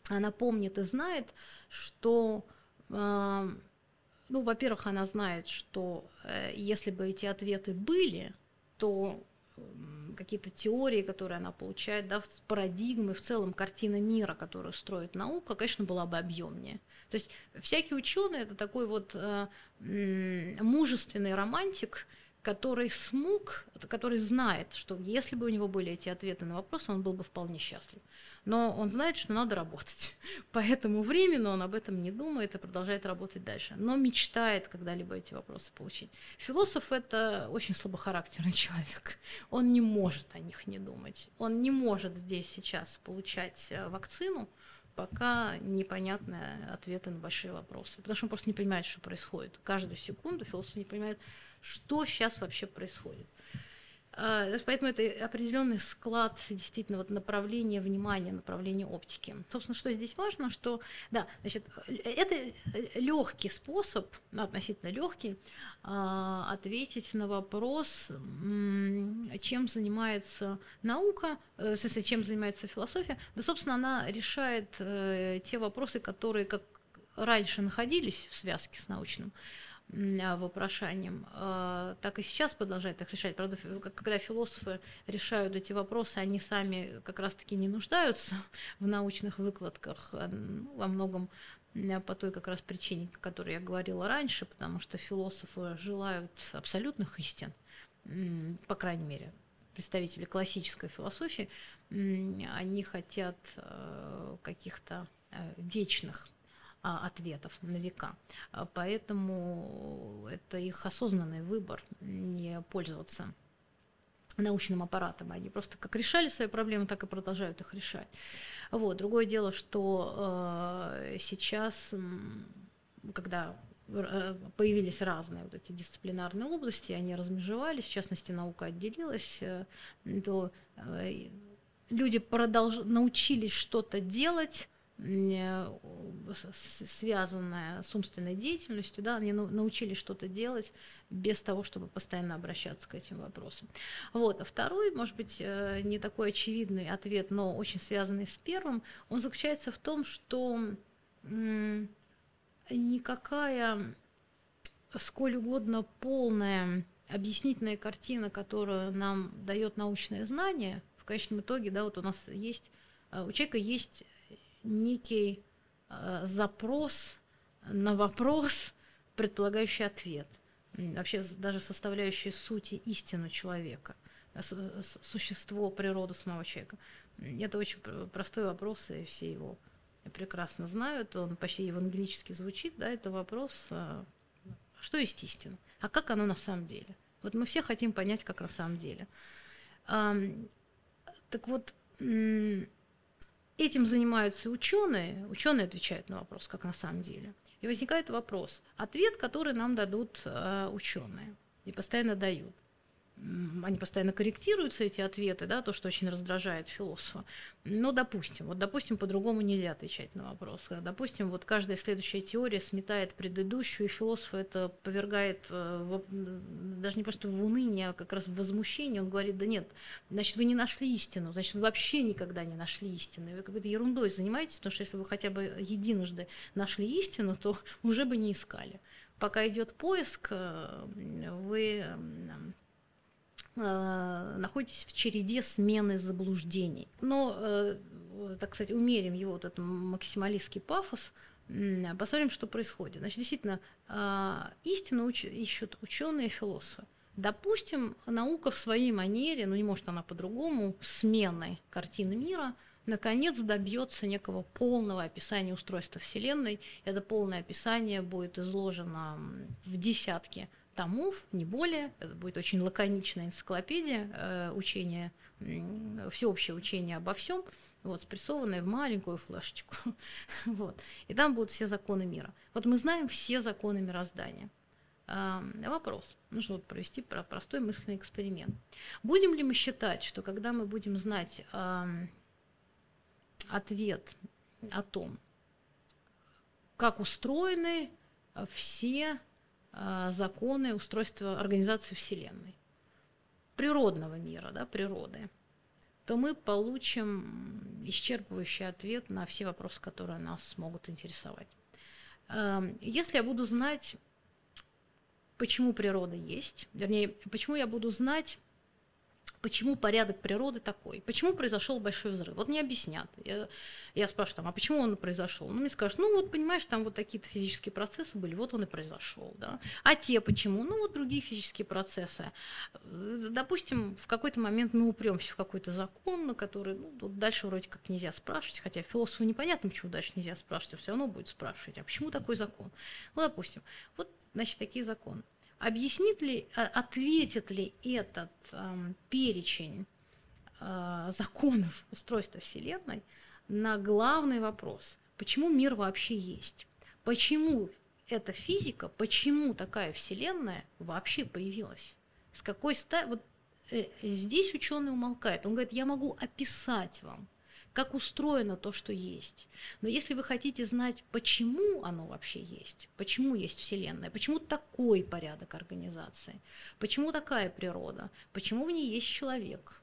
Она помнит и знает, что ну, во-первых, она знает, что э, если бы эти ответы были, то какие-то теории, которые она получает, да, парадигмы, в целом картина мира, которую строит наука, конечно, была бы объемнее. То есть всякий ученый это такой вот э, мужественный романтик, который смог, который знает, что если бы у него были эти ответы на вопросы, он был бы вполне счастлив. Но он знает, что надо работать. Поэтому временно он об этом не думает и продолжает работать дальше. Но мечтает когда-либо эти вопросы получить. Философ – это очень слабохарактерный человек. Он не может о них не думать. Он не может здесь сейчас получать э, вакцину, пока непонятны ответы на большие вопросы. Потому что он просто не понимает, что происходит. Каждую секунду философ не понимает, что сейчас вообще происходит. А, поэтому это определенный склад действительно вот направления внимания, направления оптики. Собственно, что здесь важно, что да, значит, это легкий способ, ну, относительно легкий, а, ответить на вопрос, чем занимается наука, э, в смысле, чем занимается философия. Да, собственно, она решает э, те вопросы, которые как раньше находились в связке с научным вопрошанием, а, так и сейчас продолжает их решать. Правда, когда философы решают эти вопросы, они сами как раз-таки не нуждаются в научных выкладках, а, ну, во многом по той как раз причине, о которой я говорила раньше, потому что философы желают абсолютных истин, по крайней мере, представители классической философии, они хотят каких-то вечных а, ответов на века. А, поэтому это их осознанный выбор не пользоваться научным аппаратом. Они просто как решали свои проблемы, так и продолжают их решать. Вот. Другое дело, что э, сейчас, когда э, появились разные вот эти дисциплинарные области, они размежевались, в частности, наука отделилась, э, то люди продолж... научились что-то делать, связанная с умственной деятельностью, да, они научились что-то делать без того, чтобы постоянно обращаться к этим вопросам. Вот. А второй, может быть, э, не такой очевидный ответ, но очень связанный с первым, он заключается в том, что никакая сколь угодно полная объяснительная картина, которую нам дает научное знание, в конечном итоге, да, вот у нас есть, э, у человека есть некий э, запрос на вопрос, предполагающий ответ, вообще даже составляющий сути истину человека, существо, природу самого человека. Это очень простой вопрос, и все его прекрасно знают, он почти евангелически звучит, да, это вопрос, э, что есть истина, а как оно на самом деле. Вот мы все хотим понять, как на самом деле. Так вот, Этим занимаются ученые, ученые отвечают на вопрос, как на самом деле. И возникает вопрос, ответ, который нам дадут э, ученые, и постоянно дают. Они постоянно корректируются, эти ответы, да, то, что очень раздражает философа. Но, допустим, вот, допустим, по-другому нельзя отвечать на вопрос. Допустим, вот каждая следующая теория сметает предыдущую, и философа это повергает э, в, даже не просто в уныние, а как раз в возмущение. Он говорит, да нет, значит, вы не нашли истину, значит, вы вообще никогда не нашли истину. Вы какой-то ерундой занимаетесь, потому что если вы хотя бы единожды нашли истину, то уже бы не искали. Пока идет поиск, э, вы Э, находитесь в череде смены заблуждений. Но, э, так сказать, умерим его вот этот максималистский пафос, посмотрим, что происходит. Значит, действительно, э, истину ищут ученые и философы. Допустим, наука в своей манере, ну не может она по-другому, смены картины мира, наконец добьется некого полного описания устройства Вселенной. Это полное описание будет изложено в десятке томов, не более. Это будет очень лаконичная энциклопедия э, учения, э, всеобщее учение обо всем, вот, спрессованное в маленькую флешечку. вот. И там будут все законы мира. Вот мы знаем все законы мироздания. Вопрос. Нужно вот провести простой мысленный эксперимент. Будем ли мы считать, что когда мы будем знать ответ о том, как устроены все законы устройства организации Вселенной, природного мира, да, природы, то мы получим исчерпывающий ответ на все вопросы, которые нас могут интересовать. Если я буду знать, почему природа есть, вернее, почему я буду знать, почему порядок природы такой, почему произошел большой взрыв. Вот не объяснят. Я, я спрашиваю, там, а почему он произошел? Ну, мне скажут, ну вот, понимаешь, там вот такие-то физические процессы были, вот он и произошел. Да? А те почему? Ну, вот другие физические процессы. Допустим, в какой-то момент мы упремся в какой-то закон, на который ну, вот дальше вроде как нельзя спрашивать, хотя философу непонятно, почему дальше нельзя спрашивать, а все равно будет спрашивать, а почему такой закон? Ну, допустим, вот, значит, такие законы. Объяснит ли, а, ответит ли этот э, перечень э, законов устройства Вселенной на главный вопрос, почему мир вообще есть? Почему эта физика, почему такая Вселенная вообще появилась? С какой стати... Вот э, здесь ученый умолкает. Он говорит, я могу описать вам, как устроено то, что есть. Но если вы хотите знать, почему оно вообще есть, почему есть Вселенная, почему такой порядок организации, почему такая природа, почему в ней есть человек,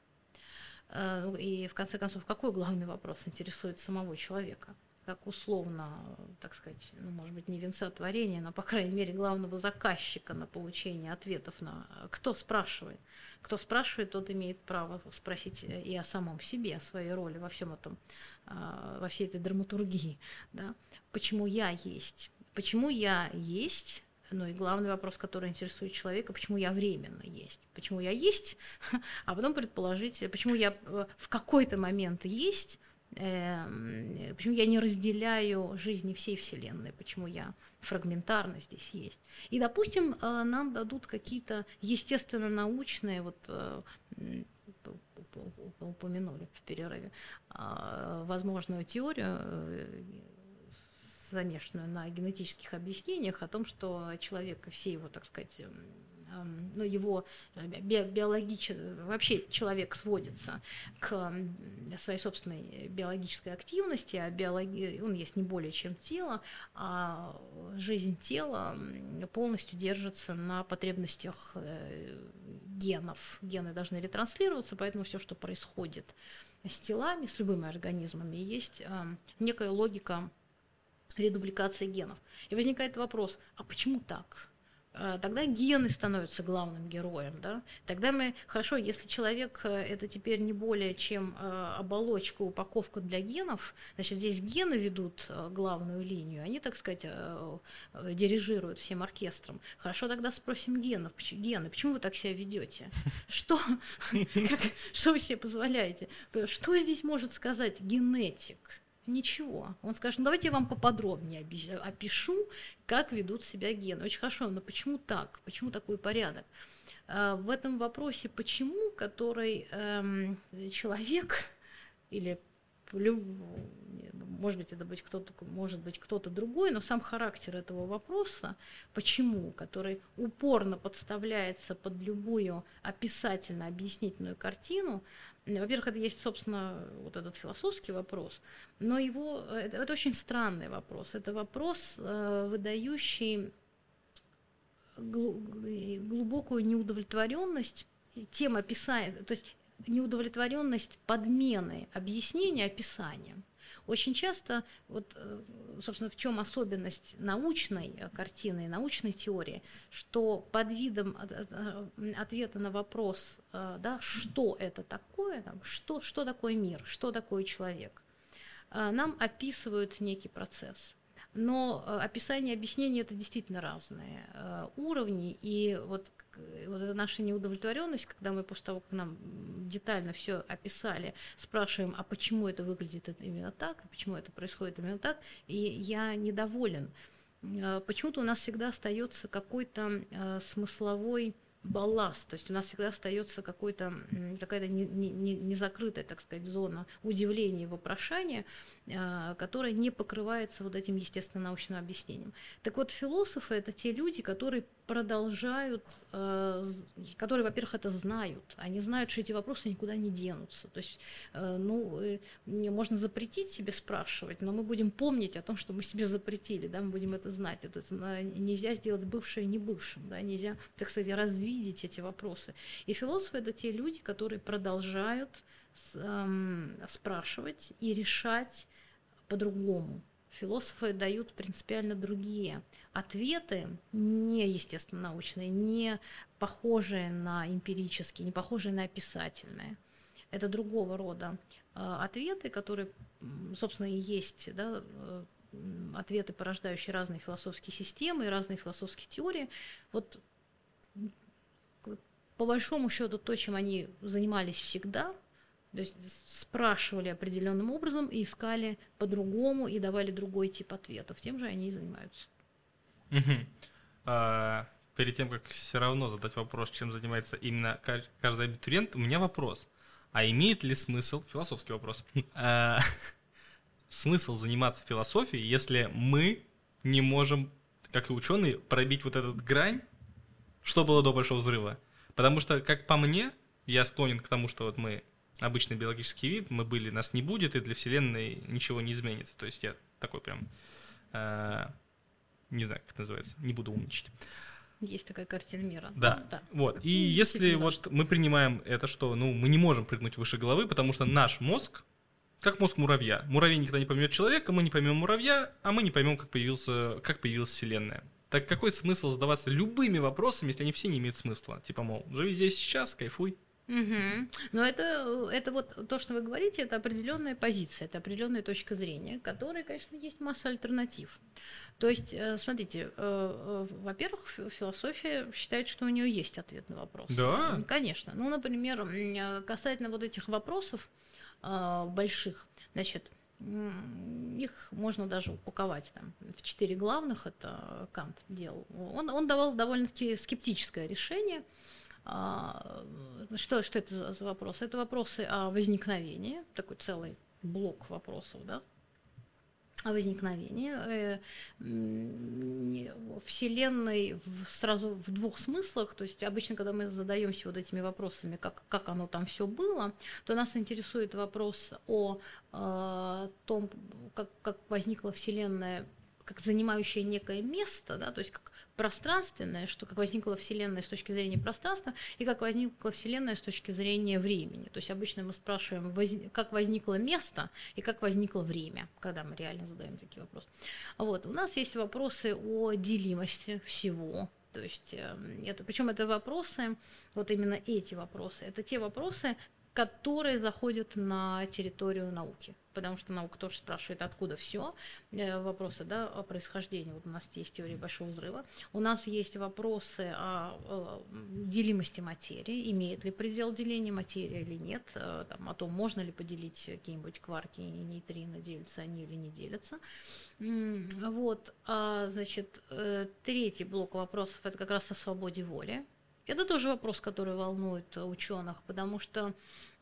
э, ну и в конце концов, какой главный вопрос интересует самого человека – как условно, так сказать, ну, может быть, не венца творения, но, по крайней мере, главного заказчика на получение ответов на кто спрашивает. Кто спрашивает, тот имеет право спросить и о самом себе, о своей роли во всем этом, а, во всей этой драматургии. Да? Почему я есть? Почему я есть? Ну и главный вопрос, который интересует человека, почему я временно есть? Почему я есть, а потом предположить, почему я э, в какой-то момент есть, почему я не разделяю жизни всей Вселенной, почему я фрагментарно здесь есть. И, допустим, э, нам дадут какие-то естественно-научные, вот э, упомянули в перерыве, а, возможную теорию, э, замешанную на генетических объяснениях о том, что человек и все его, так сказать, ну, его э, биологически, вообще человек сводится к своей собственной биологической активности, а биологи... он есть не более чем тело, а жизнь тела полностью держится на потребностях э, генов. Гены должны ретранслироваться, поэтому все, что происходит с телами, с любыми организмами, есть некая логика редубликации генов. И возникает вопрос, а почему так? Э, тогда гены становятся главным героем. Да? Тогда мы, хорошо, если человек э, это теперь не более чем э, оболочка, упаковка для генов, значит, здесь гены ведут главную линию, они, так сказать, дирижируют всем оркестром. Хорошо, тогда спросим генов, гены, почему вы так себя ведете? Что? Как, что вы себе позволяете? Что здесь может сказать генетик? Ничего. Он скажет, ну давайте я вам поподробнее опишу, как ведут себя гены. Очень хорошо, но почему так? Почему такой порядок? А, в этом вопросе почему, который эм, человек или может быть, это быть кто-то, может быть кто-то другой, но сам характер этого вопроса, почему, который упорно подставляется под любую описательно-объяснительную картину, во-первых, это есть, собственно, вот этот философский вопрос, но его это, это очень странный вопрос. Это вопрос, э, выдающий глубокую неудовлетворенность тем описания, то есть неудовлетворенность подмены объяснения описанием. Очень часто, вот, э, собственно, в чем особенность научной э, картины, научной теории, что под видом э, ответа на вопрос, да, что это такое, что, что такое мир, что такое человек, нам описывают некий процесс. Но описание и объяснение это действительно разные уровни, и вот вот эта наша неудовлетворенность, когда мы после того, как нам детально все описали, спрашиваем, а почему это выглядит именно так, почему это происходит именно так, и я недоволен. Э, почему-то у нас всегда остается какой-то э, смысловой балласт, то есть у нас всегда остается какой-то, какая-то незакрытая, не, не так сказать, зона удивления вопрошания, а, которая не покрывается вот этим естественно-научным объяснением. Так вот, философы – это те люди, которые продолжают, а, которые, во-первых, это знают, они знают, что эти вопросы никуда не денутся. То есть, а, ну, э, можно запретить себе спрашивать, но мы будем помнить о том, что мы себе запретили, да, мы будем это знать. Это нельзя сделать бывшее не бывшим, да, нельзя, так сказать, развидеть эти вопросы. И философы – это те люди, которые продолжают спрашивать и решать по-другому. Философы дают принципиально другие ответы, не естественно научные, не похожие на эмпирические, не похожие на описательные. Это другого рода э, ответы, которые, собственно, и есть да, э, ответы, порождающие разные философские системы и разные философские теории. Вот по большому счету то, чем они занимались всегда, то есть спрашивали определенным образом и искали по-другому и давали другой тип ответов. Тем же они и занимаются. А, перед тем, как все равно задать вопрос, чем занимается именно каждый абитуриент, у меня вопрос. А имеет ли смысл, философский вопрос, а, смысл заниматься философией, если мы не можем, как и ученые, пробить вот этот грань, что было до Большого Взрыва? Потому что, как по мне, я склонен к тому, что вот мы обычный биологический вид, мы были, нас не будет, и для Вселенной ничего не изменится. То есть я такой прям, э, не знаю, как это называется, не буду умничать. Есть такая картина мира. Да, да. вот. И ну, если вот мы принимаем это, что ну, мы не можем прыгнуть выше головы, потому что наш мозг, как мозг муравья. Муравей никогда не поймет человека, мы не поймем муравья, а мы не поймем, как, появился, как появилась Вселенная. Так какой смысл задаваться любыми вопросами, если они все не имеют смысла? Типа, мол, живи здесь сейчас, кайфуй. Угу. Но это, это вот то, что вы говорите, это определенная позиция, это определенная точка зрения, которой, конечно, есть масса альтернатив. То есть, э, смотрите, э, э, во-первых, философия считает, что у нее есть ответ на вопрос. Да. Конечно. Ну, например, касательно вот этих вопросов больших, значит, их можно даже упаковать там, в четыре главных, это Кант делал. Он, он давал довольно-таки скептическое решение. А, что, что это за вопросы? Это вопросы о возникновении, такой целый блок вопросов, да, о возникновении э, Вселенной сразу в двух смыслах. То есть обычно, когда мы задаемся вот этими вопросами, как, как оно там все было, то нас интересует вопрос о э, том, как, как возникла Вселенная как занимающее некое место, да, то есть как пространственное, что как возникла Вселенная с точки зрения пространства, и как возникла Вселенная с точки зрения времени. То есть обычно мы спрашиваем, как возникло место и как возникло время, когда мы реально задаем такие вопросы. Вот. У нас есть вопросы о делимости всего, то есть эм, это, причем это вопросы, вот именно эти вопросы, это те вопросы, которые заходят на территорию науки. Потому что наука тоже спрашивает, откуда все. Э, вопросы да, о происхождении. Вот у нас есть теория большого взрыва. У нас есть вопросы о, делимости материи. Имеет ли предел деления материи или нет. Э, там, о том, можно ли поделить какие-нибудь кварки и нейтрино, делятся они или не делятся. Вот. А, значит, э, третий блок вопросов – это как раз о свободе воли Это тоже вопрос, который волнует ученых, потому что,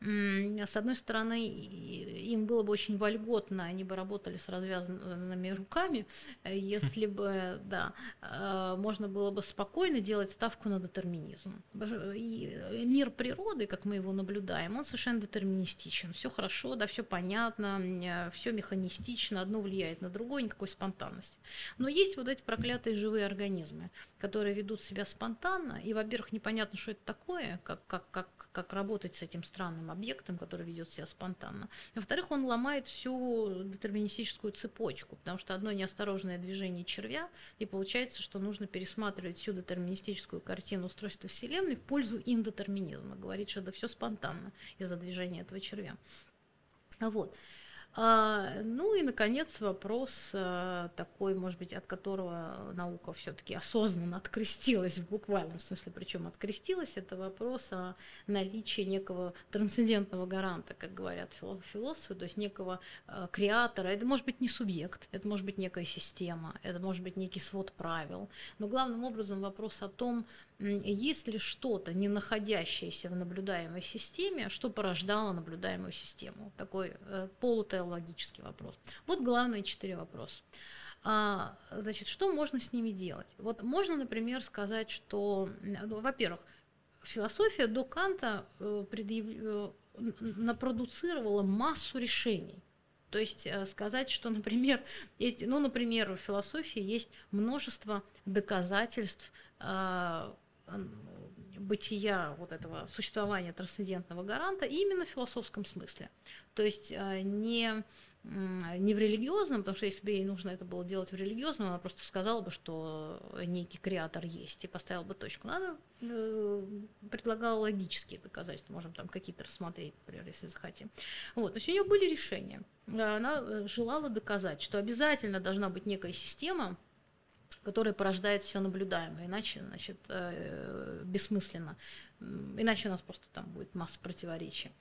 с одной стороны, им было бы очень вольготно, они бы работали с развязанными руками, если бы, да, э, можно было бы спокойно делать ставку на детерминизм. И мир природы, как мы его наблюдаем, он совершенно детерминистичен. Все хорошо, да, все понятно, все механистично, одно влияет на другое, никакой спонтанности. Но есть вот эти проклятые живые организмы, которые ведут себя спонтанно, и, во-первых, непонятно, что это такое, как, как, как, как работать с этим странным объектом, который ведет себя спонтанно. Во-вторых, он ломает всю детерминистическую цепочку, потому что одно неосторожное движение червя, и получается, что нужно пересматривать всю детерминистическую картину устройства Вселенной в пользу индетерминизма. Говорит, что это все спонтанно из-за движения этого червя. Вот. А, ну и, наконец, вопрос а, такой, может быть, от которого наука все-таки осознанно открестилась в буквальном смысле, причем открестилась, это вопрос о наличии некого трансцендентного гаранта, как говорят философы, то есть некого а, креатора. Это может быть не субъект, это может быть некая система, это может быть некий свод правил. Но главным образом вопрос о том, есть ли что-то, не находящееся в наблюдаемой системе, что порождало наблюдаемую систему? Такой э, полутеологический вопрос. Вот главные четыре вопроса. А, значит, что можно с ними делать? Вот можно, например, сказать, что, ну, во-первых, философия до Канта э, предъяв... Э, напродуцировала массу решений. То есть сказать, что, например, эти, ну, например, в философии есть множество доказательств а, бытия вот этого существования трансцендентного гаранта именно в философском смысле. То есть э, не, не в религиозном, потому что если бы ей нужно это было делать в религиозном, она просто сказала бы, что некий креатор есть и поставила бы точку. Она э, предлагала логические доказательства, можем там какие-то рассмотреть, например, если захотим. Вот, то есть у нее были решения. Она э, желала доказать, что обязательно должна быть некая система, который порождает все наблюдаемое, иначе, значит, э, бессмысленно, иначе у нас просто там будет масса противоречий.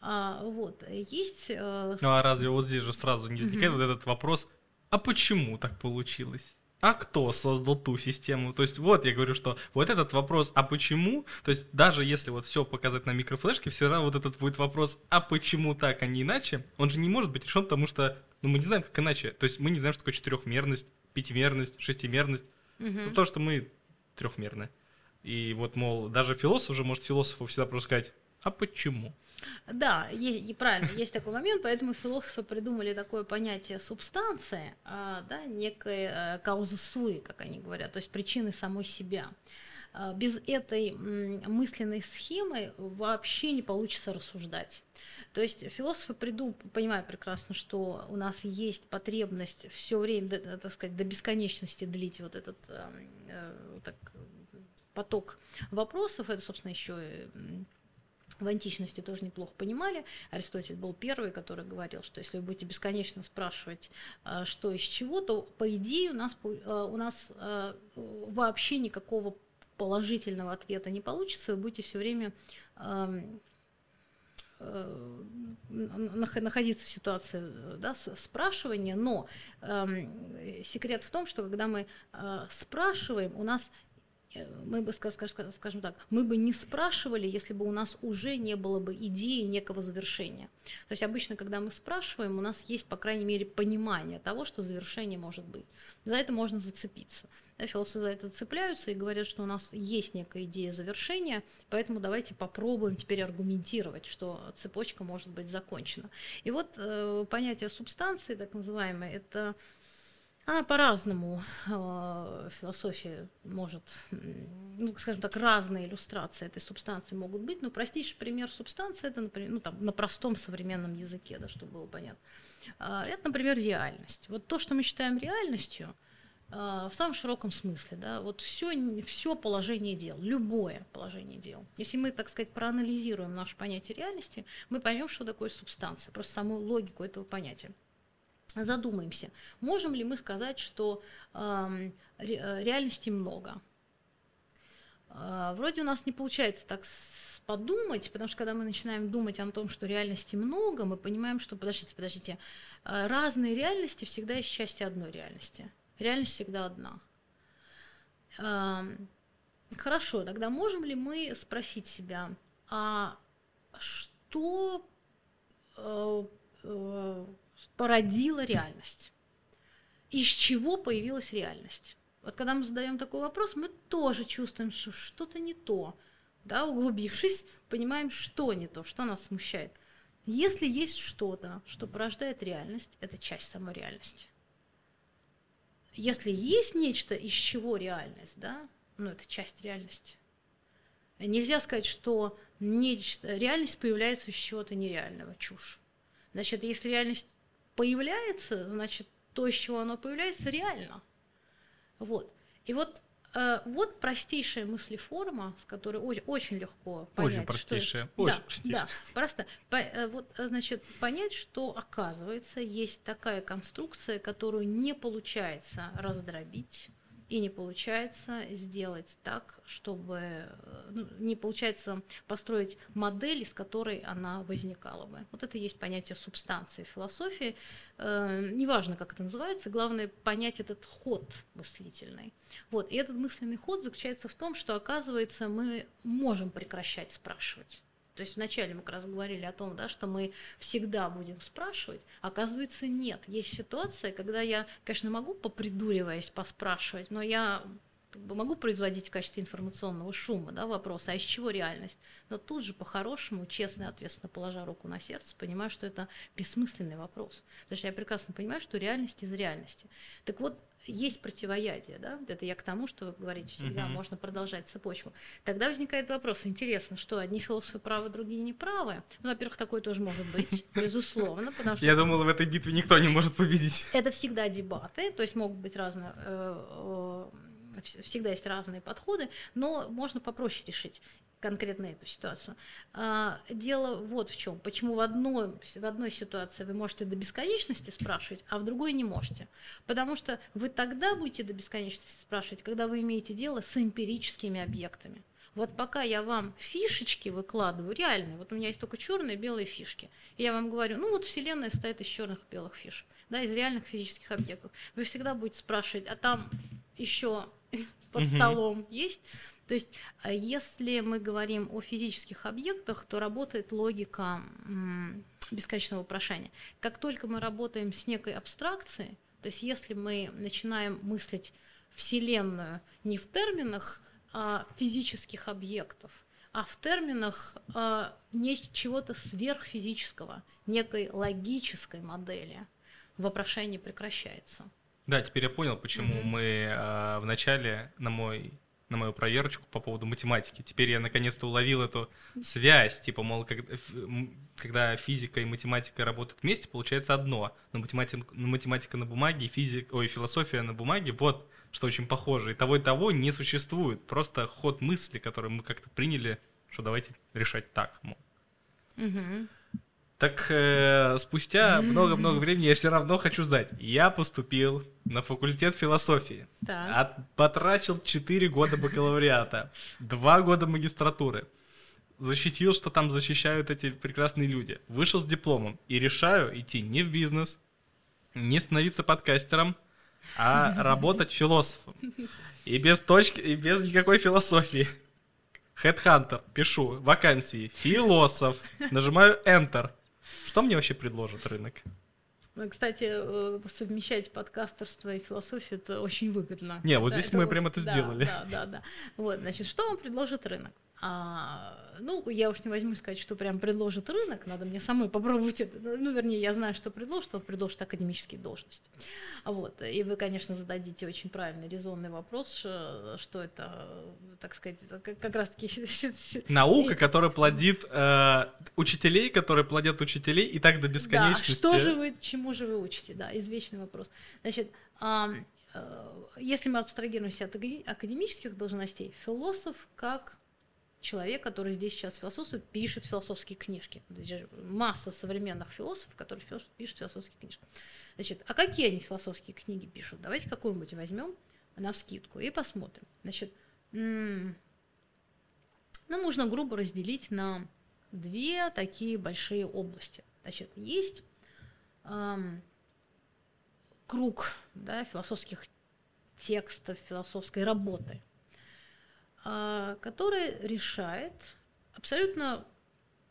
А, вот, есть... Э, ну а разве вот здесь же сразу не возникает угу. вот этот вопрос, а почему так получилось? а кто создал ту систему? То есть вот я говорю, что вот этот вопрос, а почему? То есть даже если вот все показать на микрофлешке, все равно вот этот будет вопрос, а почему так, а не иначе? Он же не может быть решен, потому что ну, мы не знаем, как иначе. То есть мы не знаем, что такое четырехмерность, пятимерность, шестимерность. Угу. Ну, то, что мы трехмерны. И вот, мол, даже философ же может философу всегда просто сказать, а почему? Да, есть, правильно, есть такой момент, поэтому философы придумали такое понятие субстанции, а, да, некая кауза суи, как они говорят, то есть причины самой себя. А, без этой мысленной схемы вообще не получится рассуждать. То есть философы приду, понимают прекрасно, что у нас есть потребность все время, так сказать, до бесконечности длить вот этот э, так, поток вопросов. Это, собственно, еще в античности тоже неплохо понимали. Аристотель был первый, который говорил, что если вы будете бесконечно спрашивать, э, что из чего, то, по идее, у нас, э, у нас вообще никакого положительного ответа не получится, вы будете все время Э, находиться в ситуации да, спрашивания, но э, секрет в том, что когда мы э, спрашиваем, у нас э, мы бы, скажем так, мы бы не спрашивали, если бы у нас уже не было бы идеи некого завершения. То есть обычно, когда мы спрашиваем, у нас есть, по крайней мере, понимание того, что завершение может быть. За это можно зацепиться. Да, философы за это цепляются и говорят, что у нас есть некая идея завершения, поэтому давайте попробуем теперь аргументировать, что цепочка может быть закончена. И вот э, понятие субстанции, так называемое, это она по-разному э, философия может, ну, скажем так, разные иллюстрации этой субстанции могут быть. Но простейший пример субстанции это, например, ну, там, на простом современном языке, да, чтобы было понятно. Э, это, например, реальность. Вот то, что мы считаем реальностью, в самом широком смысле, да, вот все, все положение дел, любое положение дел. Если мы, так сказать, проанализируем наше понятие реальности, мы поймем, что такое субстанция, просто саму логику этого понятия задумаемся, можем ли мы сказать, что э, реальности много. Э, вроде у нас не получается так подумать, потому что когда мы начинаем думать о том, что реальности много, мы понимаем, что, подождите, подождите, э, разные реальности всегда есть части одной реальности. Реальность всегда одна. Хорошо, тогда можем ли мы спросить себя, а что э, э, породило реальность? Из чего появилась реальность? Вот когда мы задаем такой вопрос, мы тоже чувствуем, что что-то не то. Да, углубившись, понимаем, что не то, что нас смущает. Если есть что-то, что порождает реальность, это часть самой реальности. Если есть нечто, из чего реальность, да, ну это часть реальности. Нельзя сказать, что нечто, реальность появляется из чего-то нереального, чушь. Значит, если реальность появляется, значит, то, из чего оно появляется, реально. Вот. И вот вот простейшая мыслеформа, с которой очень, очень легко понять. Очень простейшая. Что... Очень да, простейшая. да, просто. По, э, вот, э, значит, понять, что оказывается есть такая конструкция, которую не получается раздробить и не получается сделать так, чтобы э, ну, не получается построить модель, из которой она возникала бы. Вот это и есть понятие субстанции философии. Э, неважно, как это называется, главное понять этот ход мыслительный. Вот. И этот мысленный ход заключается в том, что, оказывается, мы можем прекращать спрашивать. То есть вначале мы как раз говорили о том, да, что мы всегда будем спрашивать, а оказывается нет. Есть ситуация, когда я, конечно, могу попридуриваясь поспрашивать, но я могу производить в качестве информационного шума да, вопросы, а из чего реальность? Но тут же по-хорошему, честно и ответственно положа руку на сердце, понимаю, что это бессмысленный вопрос. Потому что я прекрасно понимаю, что реальность из реальности. Так вот, есть противоядие, да, это я к тому, что вы говорите, всегда угу. можно продолжать цепочку. Тогда возникает вопрос, интересно, что одни философы правы, другие не правы? Ну, во-первых, такое тоже может быть, безусловно, потому что... Я думала, в этой битве никто не может победить. Это всегда дебаты, то есть могут быть разные э, всегда есть разные подходы, но можно попроще решить конкретно эту ситуацию. А, дело вот в чем. Почему в одной, в одной ситуации вы можете до бесконечности спрашивать, а в другой не можете. Потому что вы тогда будете до бесконечности спрашивать, когда вы имеете дело с эмпирическими объектами. Вот пока я вам фишечки выкладываю, реальные, вот у меня есть только черные и белые фишки, и я вам говорю, ну вот Вселенная состоит из черных и белых фишек, да, из реальных физических объектов. Вы всегда будете спрашивать, а там еще под столом есть? То есть, э, если мы говорим о физических объектах, то работает логика бесконечного вопрошания. Как только мы работаем с некой абстракцией, то есть если мы начинаем мыслить Вселенную не в терминах а, физических объектов, а в терминах а, не чего-то сверхфизического, некой логической модели, вопрошение прекращается. Да, теперь я понял, почему mm-hmm. мы э, в начале на мой на мою проверочку по поводу математики. Теперь я наконец-то уловил эту связь, типа, мол, когда, физика и математика работают вместе, получается одно. Но математика, математика на бумаге и физика, ой, философия на бумаге, вот что очень похоже. И того и того не существует. Просто ход мысли, который мы как-то приняли, что давайте решать так. Мол. Угу. Так э, спустя много-много времени я все равно хочу знать. Я поступил на факультет философии. От, потрачил 4 года бакалавриата, 2 года магистратуры. Защитил, что там защищают эти прекрасные люди. Вышел с дипломом и решаю идти не в бизнес, не становиться подкастером, а работать философом. И без точки, и без никакой философии. Headhunter, пишу, вакансии, философ, нажимаю Enter. Что мне вообще предложит рынок? Ну, кстати, э, совмещать подкастерство и философию это очень выгодно. Не, вот здесь мы прям это да, сделали. Да, да, да. Вот, значит, что вам предложит рынок? А, ну, я уж не возьму сказать, что прям предложит рынок, надо мне самой попробовать это. Ну, вернее, я знаю, что предложит, он предложит академические должности. Вот. И вы, конечно, зададите очень правильный, резонный вопрос, что это, так сказать, как раз-таки... Наука, которая плодит э, учителей, которые плодят учителей, и так до бесконечности. Да, что же вы, чему же вы учите, да, извечный вопрос. Значит, э, если мы абстрагируемся от академических должностей, философ как человек, который здесь сейчас философствует, пишет философские книжки. Масса современных философов, которые пишут философские книжки. Значит, а какие они философские книги пишут? Давайте какую-нибудь возьмем на вскидку и посмотрим. Значит, ну, можно грубо разделить на две такие большие области. Значит, есть эм, круг да, философских текстов, философской работы – который решает абсолютно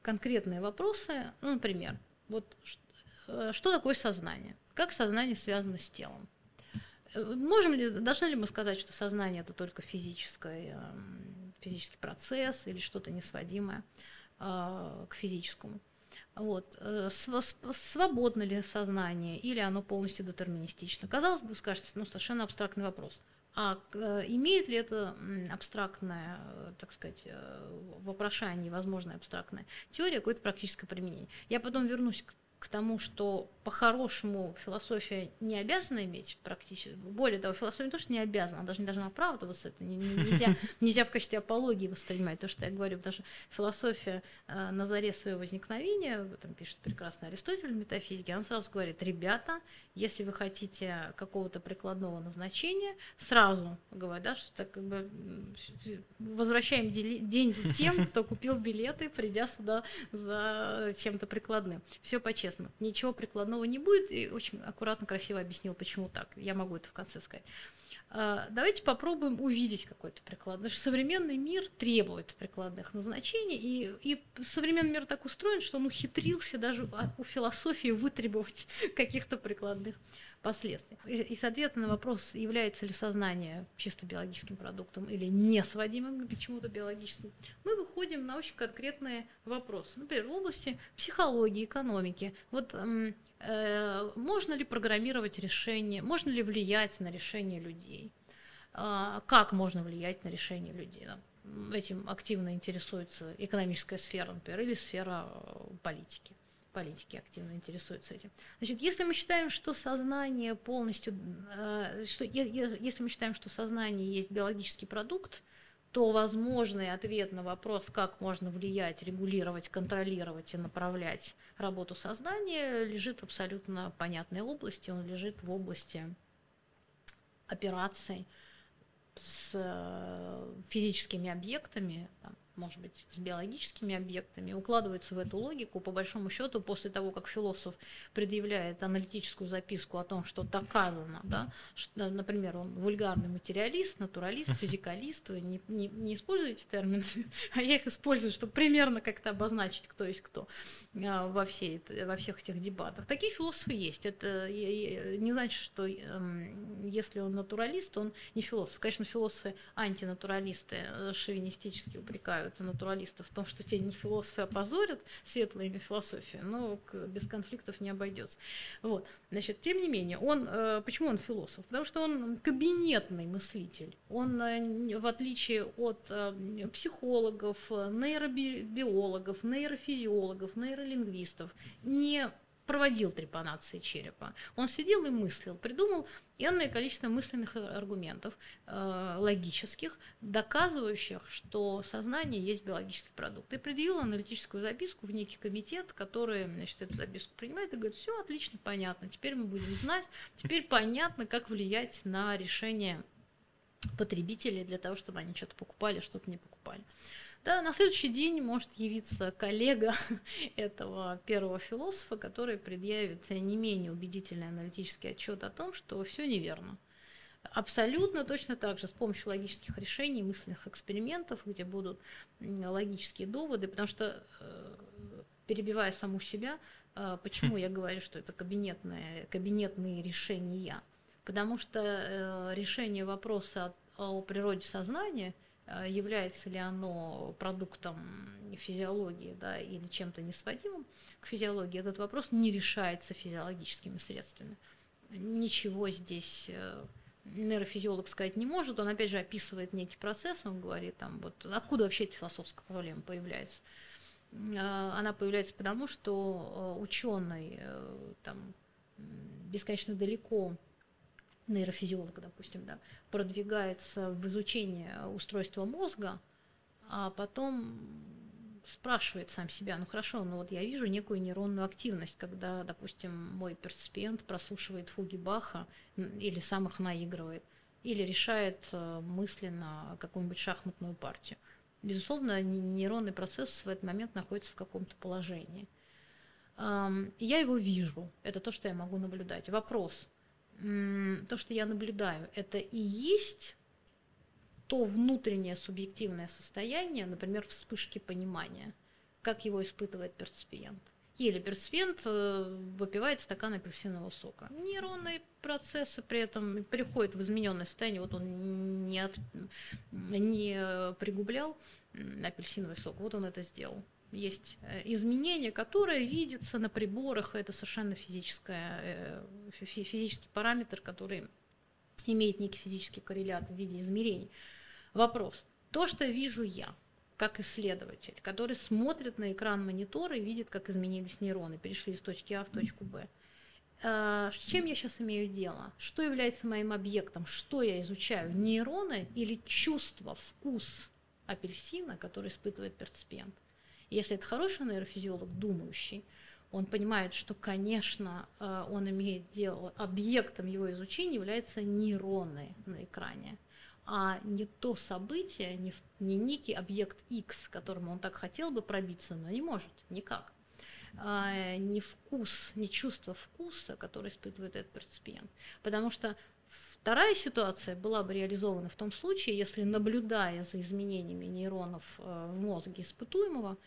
конкретные вопросы, ну, например, вот э, что такое сознание, как сознание связано с телом. Можем ли, должны ли мы сказать, что сознание это только физическое, эм, физический процесс или что-то несводимое а, к физическому? Вот. Э, свободно ли сознание или оно полностью детерминистично? Казалось бы, скажете, ну, совершенно абстрактный вопрос. А э, имеет ли это абстрактное, э, так сказать, вопрошание, возможно, абстрактная теория какое-то практическое применение? Я потом вернусь к к тому, что по-хорошему философия не обязана иметь практически. Более того, философия не то, что не обязана, она даже не должна оправдываться. Это нельзя, нельзя в качестве апологии воспринимать то, что я говорю, потому что философия э, на заре своего возникновения, там пишет прекрасно Аристотель в метафизике, он сразу говорит, ребята, если вы хотите какого-то прикладного назначения, сразу говорит, да, что так как бы возвращаем деньги тем, кто купил билеты, придя сюда за чем-то прикладным. Все по-честному честно, ничего прикладного не будет, и очень аккуратно, красиво объяснил, почему так. Я могу это в конце сказать. А, давайте попробуем увидеть какой-то приклад. Потому что современный мир требует прикладных назначений, и, и современный мир так устроен, что он ухитрился даже у философии вытребовать каких-то прикладных последствий. И, и, соответственно, вопрос, является ли сознание чисто биологическим продуктом или не сводимым к чему-то биологическому, мы выходим на очень конкретные вопросы. Например, в области психологии, экономики. Вот э, можно ли программировать решения, можно ли влиять на решения людей? Э, как можно влиять на решения людей? Этим активно интересуется экономическая сфера, например, или сфера э, политики политики активно интересуются этим. Значит, если мы считаем, что сознание полностью, э, что, если мы считаем, что сознание есть биологический продукт, то возможный ответ на вопрос, как можно влиять, регулировать, контролировать и направлять работу сознания, лежит в абсолютно понятной области. Он лежит в области операций с э, физическими объектами, там, может быть, с биологическими объектами, укладывается в эту логику, по большому счету, после того, как философ предъявляет аналитическую записку о том, что доказано, да, что, например, он вульгарный материалист, натуралист, физикалист, вы не, не, не используете термины, а я их использую, чтобы примерно как-то обозначить, кто есть кто а, во, всей, во всех этих дебатах. Такие философы есть. Это не значит, что эм, если он натуралист, он не философ. Конечно, философы антинатуралисты э, шовинистически упрекают это натуралистов в том, что те не философы опозорят светлое имя философии, но без конфликтов не обойдется. Вот. Значит, тем не менее, он, э, почему он философ? Потому что он кабинетный мыслитель. Он, э, в отличие от э, психологов, нейробиологов, нейрофизиологов, нейролингвистов, не проводил трепанации черепа. Он сидел и мыслил, придумал энное количество мысленных аргументов, э, логических, доказывающих, что сознание есть биологический продукт. И предъявил аналитическую записку в некий комитет, который значит, эту записку принимает и говорит, все отлично, понятно, теперь мы будем знать, теперь понятно, как влиять на решение потребителей для того, чтобы они что-то покупали, что-то не покупали. Да, на следующий день может явиться коллега этого первого философа, который предъявит не менее убедительный аналитический отчет о том, что все неверно. Абсолютно точно так же с помощью логических решений, мысленных экспериментов, где будут логические доводы, потому что, э, перебивая саму себя, э, почему я говорю, что это кабинетные, кабинетные решения? Потому что э, решение вопроса о природе сознания – является ли оно продуктом физиологии да, или чем-то несводимым к физиологии, этот вопрос не решается физиологическими средствами. Ничего здесь э, нейрофизиолог сказать не может, он опять же описывает некий процесс, он говорит, там, вот, откуда вообще эта философская проблема появляется. Э, она появляется потому, что ученый там, бесконечно далеко нейрофизиолога, допустим, да, продвигается в изучение устройства мозга, а потом спрашивает сам себя, ну хорошо, ну вот я вижу некую нейронную активность, когда, допустим, мой перципиент прослушивает фуги Баха или сам их наигрывает, или решает э, мысленно какую-нибудь шахматную партию. Безусловно, нейронный процесс в этот момент находится в каком-то положении. Я его вижу, это то, что я могу наблюдать. Вопрос – то, что я наблюдаю, это и есть то внутреннее субъективное состояние, например, вспышки понимания, как его испытывает перципиент. Или перципиент э, выпивает стакан апельсинового сока. Нейронные процессы при этом приходят в измененное состояние. Вот он не, от, не пригублял апельсиновый сок, вот он это сделал есть э, изменение, которое видится на приборах, это совершенно физическое, э, физический параметр, который имеет некий физический коррелят в виде измерений. Вопрос. То, что вижу я, как исследователь, который смотрит на экран монитора и видит, как изменились нейроны, перешли из точки А в точку Б. Э, с чем я сейчас имею дело? Что является моим объектом? Что я изучаю? Нейроны или чувство, вкус апельсина, который испытывает перципиент? Если это хороший нейрофизиолог, думающий, он понимает, что, конечно, э, он имеет дело, объектом его изучения являются нейроны на экране, а не то событие, не, не некий объект X, которому он так хотел бы пробиться, но не может, никак. А, не вкус, не чувство вкуса, которое испытывает этот перципиент. Потому что Вторая ситуация была бы реализована в том случае, если, наблюдая за изменениями нейронов э, в мозге испытуемого,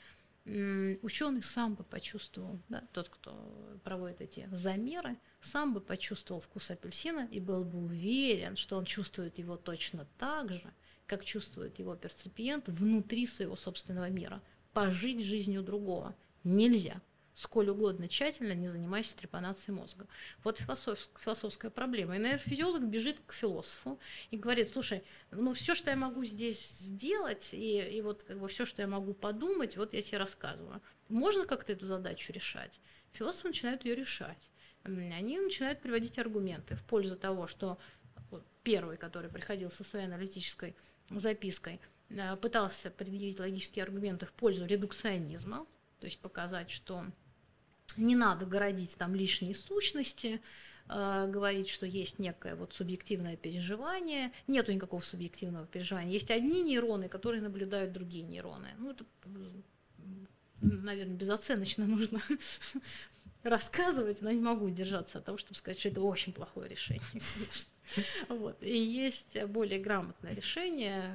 ученый сам бы почувствовал, да, тот, кто проводит эти замеры, сам бы почувствовал вкус апельсина и был бы уверен, что он чувствует его точно так же, как чувствует его перципиент внутри своего собственного мира. Пожить жизнью другого нельзя сколь угодно тщательно, не занимаясь трепанацией мозга. Вот философская, проблема. И нейрофизиолог бежит к философу и говорит, слушай, ну все, что я могу здесь сделать, и, и вот как бы все, что я могу подумать, вот я тебе рассказываю. Можно как-то эту задачу решать? Философы начинают ее решать. Они начинают приводить аргументы в пользу того, что первый, который приходил со своей аналитической запиской, э, пытался предъявить логические аргументы в пользу редукционизма, то есть показать, что не надо городить там лишние сущности, э, говорить, что есть некое вот субъективное переживание. Нету никакого субъективного переживания. Есть одни нейроны, которые наблюдают другие нейроны. Ну, это, наверное, безоценочно нужно рассказывать, но не могу удержаться от того, чтобы сказать, что это очень плохое решение, конечно. Вот. И есть более грамотное решение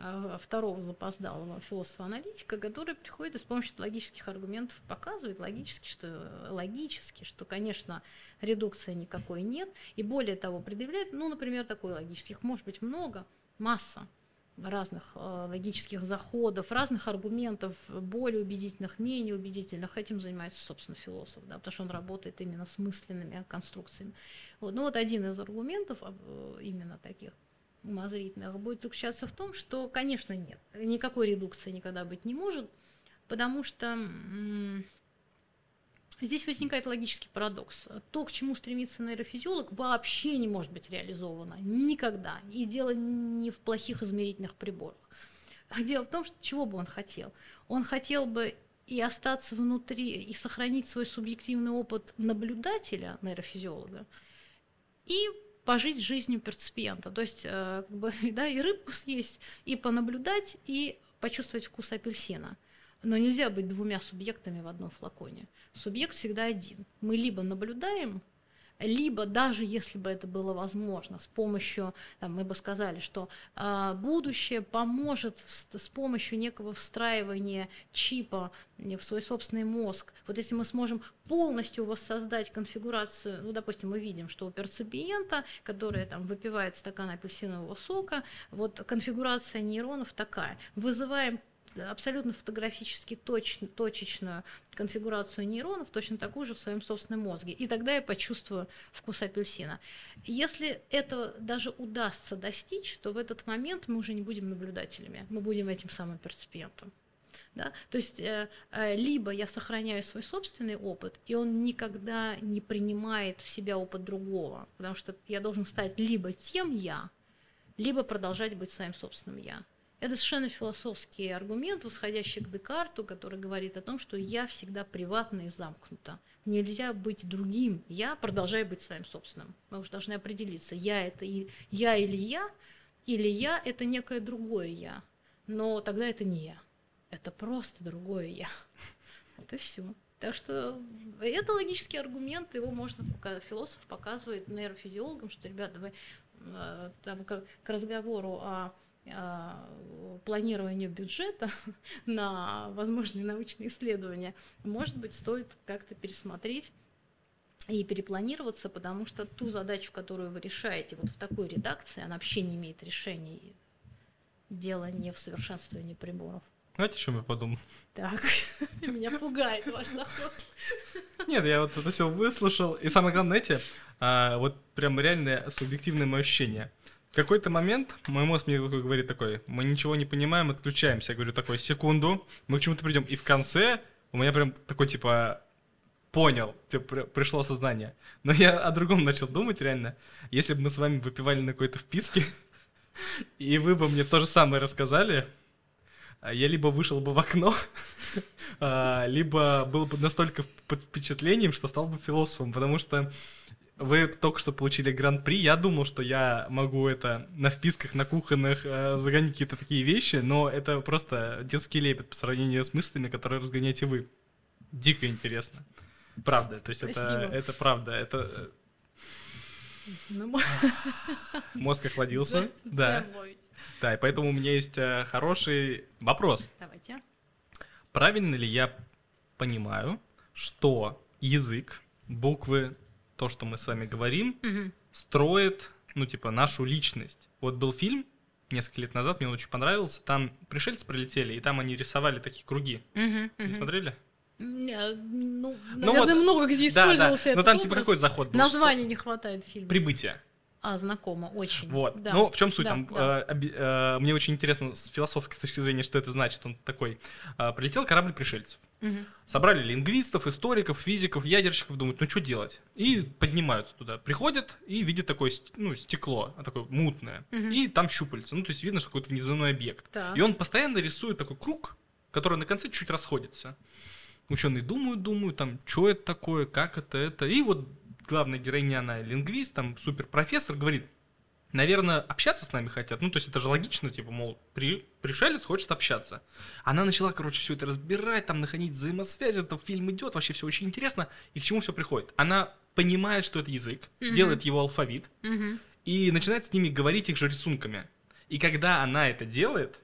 а, второго запоздалого философа-аналитика, который приходит и с помощью логических аргументов показывает логически, что логически, что, конечно, редукции никакой нет, и более того, предъявляет, ну, например, такой логических, может быть, много, масса, разных э, логических заходов, разных аргументов, более убедительных, менее убедительных. Этим занимается, собственно, философ, да, потому что он работает именно с мысленными конструкциями. Вот. Ну вот один из аргументов э, именно таких умозрительных будет заключаться в том, что, конечно, нет, никакой редукции никогда быть не может, потому что Здесь возникает логический парадокс. То, к чему стремится нейрофизиолог, вообще не может быть реализовано. Никогда. И дело не в плохих измерительных приборах. Дело в том, что чего бы он хотел. Он хотел бы и остаться внутри, и сохранить свой субъективный опыт наблюдателя, нейрофизиолога, и пожить жизнью перципиента. То есть, э, как бы, да, и рыбку съесть, и понаблюдать, и почувствовать вкус апельсина – но нельзя быть двумя субъектами в одном флаконе. Субъект всегда один. Мы либо наблюдаем, либо даже если бы это было возможно, с помощью, там, мы бы сказали, что э, будущее поможет в, с помощью некого встраивания чипа в свой собственный мозг. Вот если мы сможем полностью воссоздать конфигурацию, ну, допустим, мы видим, что у перципиента, который там выпивает стакан апельсинового сока, вот конфигурация нейронов такая. Вызываем абсолютно фотографически точно, точечную конфигурацию нейронов, точно такую же в своем собственном мозге. И тогда я почувствую вкус апельсина. Если это даже удастся достичь, то в этот момент мы уже не будем наблюдателями, мы будем этим самым перципиентом. Да? То есть э, э, либо я сохраняю свой собственный опыт, и он никогда не принимает в себя опыт другого, потому что я должен стать либо тем я, либо продолжать быть своим собственным я. Это совершенно философский аргумент, восходящий к Декарту, который говорит о том, что я всегда приватна и замкнута. Нельзя быть другим. Я продолжаю быть своим собственным. Мы уже должны определиться, я это и я или я, или я это некое другое я. Но тогда это не я. Это просто другое я. И все. Так что это логический аргумент, его можно, философ показывает нейрофизиологам, что, ребята, вы э, там, к разговору о планированию бюджета на возможные научные исследования, может быть, стоит как-то пересмотреть и перепланироваться, потому что ту задачу, которую вы решаете вот в такой редакции, она вообще не имеет решения. Дело не в совершенствовании приборов. Знаете, о чем я подумал? Так, меня пугает ваш заход. Нет, я вот это все выслушал. И самое главное, знаете, а, вот прям реальное субъективное мое ощущение. Какой-то момент мой мозг мне такой говорит такой, мы ничего не понимаем, отключаемся. Я говорю такой, секунду, мы к чему-то придем. И в конце у меня прям такой типа понял, типа, пришло сознание. Но я о другом начал думать реально. Если бы мы с вами выпивали на какой-то вписке, и вы бы мне то же самое рассказали, а я либо вышел бы в окно, а, либо был бы настолько под впечатлением, что стал бы философом, потому что вы только что получили гран-при, я думал, что я могу это на вписках, на кухонных э, загонять какие-то такие вещи, но это просто детский лепет по сравнению с мыслями, которые разгоняете вы. Дико интересно. Правда, то есть это, это правда, это... Э, ну, Мозг охладился. Да. Да, и поэтому у меня есть э, хороший вопрос. Давайте. Правильно ли я понимаю, что язык, буквы, то, что мы с вами говорим, угу. строит, ну, типа, нашу личность? Вот был фильм несколько лет назад, мне он очень понравился, там пришельцы прилетели, и там они рисовали такие круги. Угу, угу. Не смотрели? Э, ну, ну, наверное, вот, много где использовался да, да. Ну там типа какой заход был? Названия не хватает фильма. Прибытие. А, знакомо, очень. Вот. Да. Ну, в чем суть? Да, там, да. Э, э, мне очень интересно с философской точки зрения, что это значит. Он такой: э, прилетел корабль пришельцев. Угу. Собрали лингвистов, историков, физиков, ядерщиков, думают, ну что делать? И поднимаются туда. Приходят и видят такое ну, стекло, такое мутное. Угу. И там щупальца. Ну, то есть видно, что какой-то внеземной объект. Так. И он постоянно рисует такой круг, который на конце чуть расходится ученые думают, думают, там, что это такое, как это, это. И вот главная героиня, она лингвист, там, супер профессор, говорит, наверное, общаться с нами хотят. Ну, то есть это же логично, типа, мол, при, пришелец хочет общаться. Она начала, короче, все это разбирать, там, находить взаимосвязи, это фильм идет, вообще все очень интересно. И к чему все приходит? Она понимает, что это язык, mm-hmm. делает его алфавит, mm-hmm. и начинает с ними говорить их же рисунками. И когда она это делает,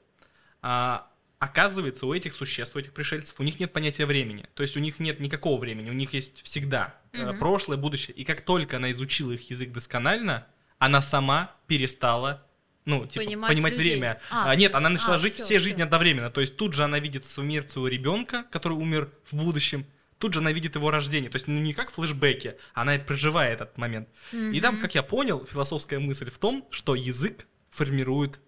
а, оказывается, у этих существ, у этих пришельцев, у них нет понятия времени. То есть у них нет никакого времени, у них есть всегда угу. прошлое, будущее. И как только она изучила их язык досконально, она сама перестала ну, типа, понимать, понимать время. А, а, нет, она начала а, жить все, все жизни одновременно. То есть тут же она видит смерть своего ребенка, который умер в будущем. Тут же она видит его рождение. То есть ну, не как флешбеки, она проживает этот момент. Mm-hmm. И там, как я понял, философская мысль в том, что язык формирует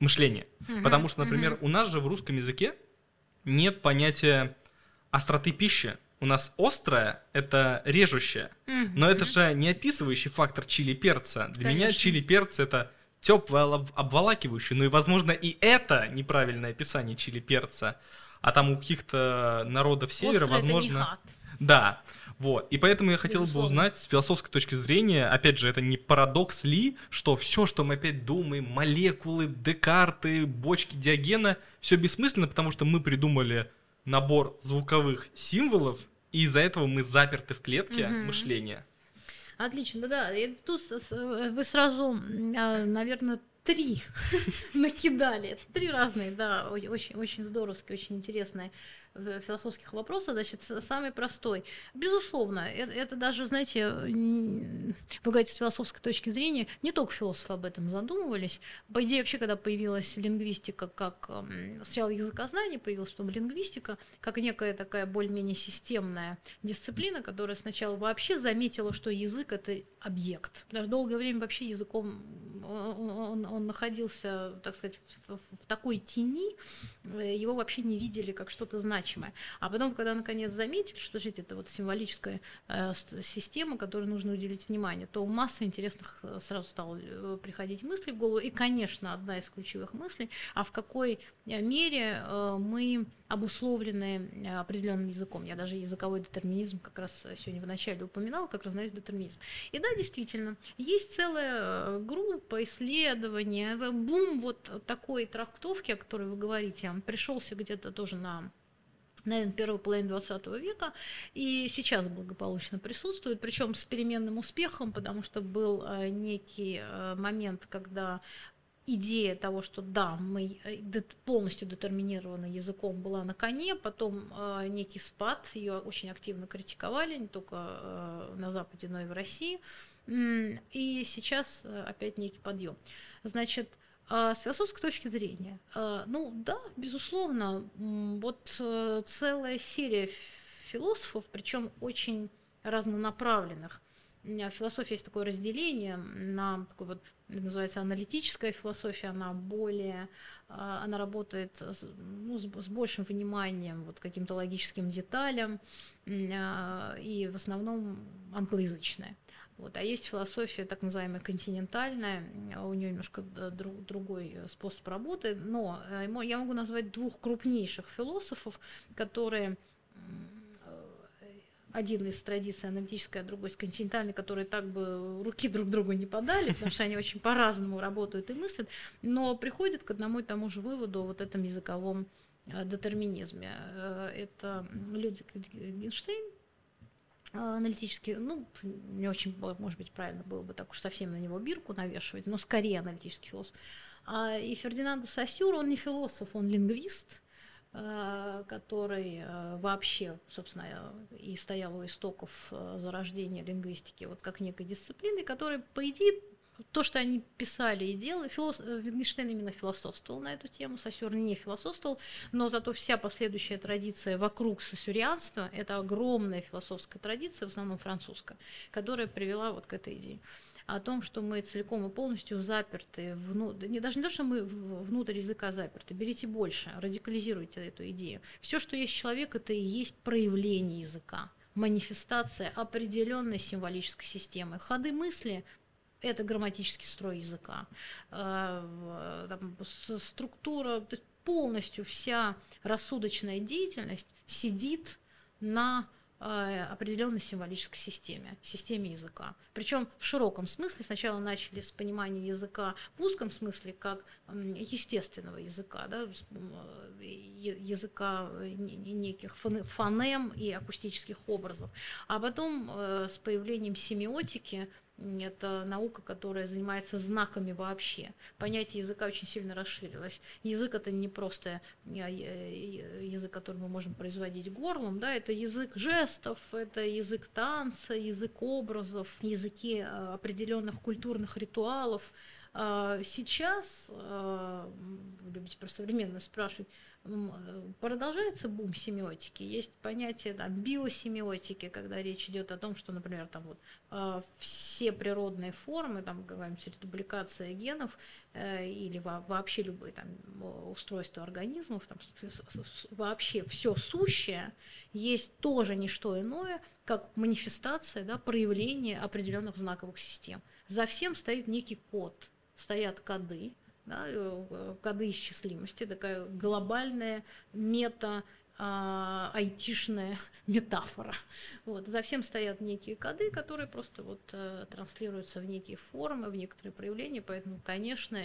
мышления. Угу, Потому что, например, угу. у нас же в русском языке нет понятия остроты пищи. У нас острая — это режущая. Угу. Но это же не описывающий фактор чили-перца. Для Конечно. меня чили-перц — это теплое, обволакивающее. Ну и, возможно, и это неправильное описание чили-перца. А там у каких-то народов севера, Острый возможно... Это не хат. Да. Вот. И поэтому я хотел Безусловно. бы узнать с философской точки зрения, опять же, это не парадокс ли, что все, что мы опять думаем, молекулы, Декарты, бочки Диогена, все бессмысленно, потому что мы придумали набор звуковых символов, и из-за этого мы заперты в клетке угу. мышления. Отлично, да. И тут вы сразу, а, наверное, три накидали. Это три разные, да, очень, очень здоровские, очень интересные философских вопросов, значит, самый простой. Безусловно, это, это даже, знаете, вы говорите, с философской точки зрения, не только философы об этом задумывались. По идее, вообще, когда появилась лингвистика, как сначала языкознание появилась, потом лингвистика, как некая такая более-менее системная дисциплина, которая сначала вообще заметила, что язык — это объект. Даже долгое время вообще языком он, он, он находился, так сказать, в, в такой тени, э, его вообще не видели как что-то значимое значимое. А потом, когда наконец заметили, что жить это вот символическая э, система, которой нужно уделить внимание, то масса интересных э, сразу стало э, приходить мысли в голову. И, конечно, одна из ключевых мыслей, а в какой мере мы обусловлены определенным языком. Я даже языковой детерминизм как раз сегодня в начале упоминала, как разнаюсь детерминизм. И да, действительно, есть целая группа исследований, бум вот такой трактовки, о которой вы говорите, пришелся где-то тоже на наверное, первой половины 20 века, и сейчас благополучно присутствует, причем с переменным успехом, потому что был э, некий э, момент, когда идея того, что да, мы э, полностью детерминированы языком, была на коне, потом некий спад, ее очень активно критиковали, не только на Западе, но и в России, и сейчас опять некий подъем. Значит, с философской точки зрения, э, ну да, безусловно, вот э, целая серия философов, причем очень разнонаправленных, в философии есть такое разделение на такой вот называется аналитическая философия, она более, а, она работает ну, с, большим вниманием вот каким-то логическим деталям а, и в основном англоязычная. Вот. А есть философия так называемая континентальная, у нее немножко друг, другой способ работы, но э, я могу назвать двух крупнейших философов, которые один из традиций аналитической, а другой из континентальной, которые так бы руки друг другу не подали, потому что они очень по-разному работают и мыслят, но приходят к одному и тому же выводу о вот этом языковом э, детерминизме. Э, это Людвиг Гинштейн, э, аналитический, ну, не очень, может быть, правильно было бы так уж совсем на него бирку навешивать, но скорее аналитический философ. А и Фердинанд Сосюр, он не философ, он лингвист, Э, который э, вообще, собственно, э, и стоял у истоков зарождения лингвистики, вот как некой дисциплины, которая, по идее, то, что они писали и делали, филос... Wittgenstein именно философствовал на эту тему, Сосюр не философствовал, но зато вся последующая традиция вокруг сосюрианства – это огромная философская традиция, в основном французская, которая привела вот к этой идее о том, что мы целиком и полностью заперты, вну... не, даже не то, что мы внутрь языка заперты, берите больше, радикализируйте эту идею. Все, что есть человек, это и есть проявление языка, манифестация определенной символической системы. Ходы мысли это грамматический строй языка. Э, там, структура, полностью вся рассудочная деятельность сидит на Э, определенной символической системе, системе языка. Причем в широком смысле сначала начали с понимания языка в узком смысле как естественного языка, да, э, языка э, неких фонем и акустических образов. А потом с появлением семиотики это наука, которая занимается знаками вообще. Понятие языка очень сильно расширилось. Язык это не просто э, э, язык, который мы можем производить горлом, да, это язык жестов, это язык танца, язык образов, языки э, определенных культурных ритуалов. А сейчас, любите про современность спрашивать, продолжается бум семиотики. Есть понятие там, биосемиотики, когда речь идет о том, что, например, там вот э, все природные формы, там, говорим, редубликация генов э, или во, вообще любые там устройства организмов, там, вообще все сущее есть тоже не что иное, как манифестация, да, проявление определенных знаковых систем. За всем стоит некий код, стоят коды, да, э, коды исчислимости, такая глобальная мета а, айтишная метафора. Вот. За всем стоят некие коды, которые просто вот э, транслируются в некие формы, в некоторые проявления, поэтому, конечно,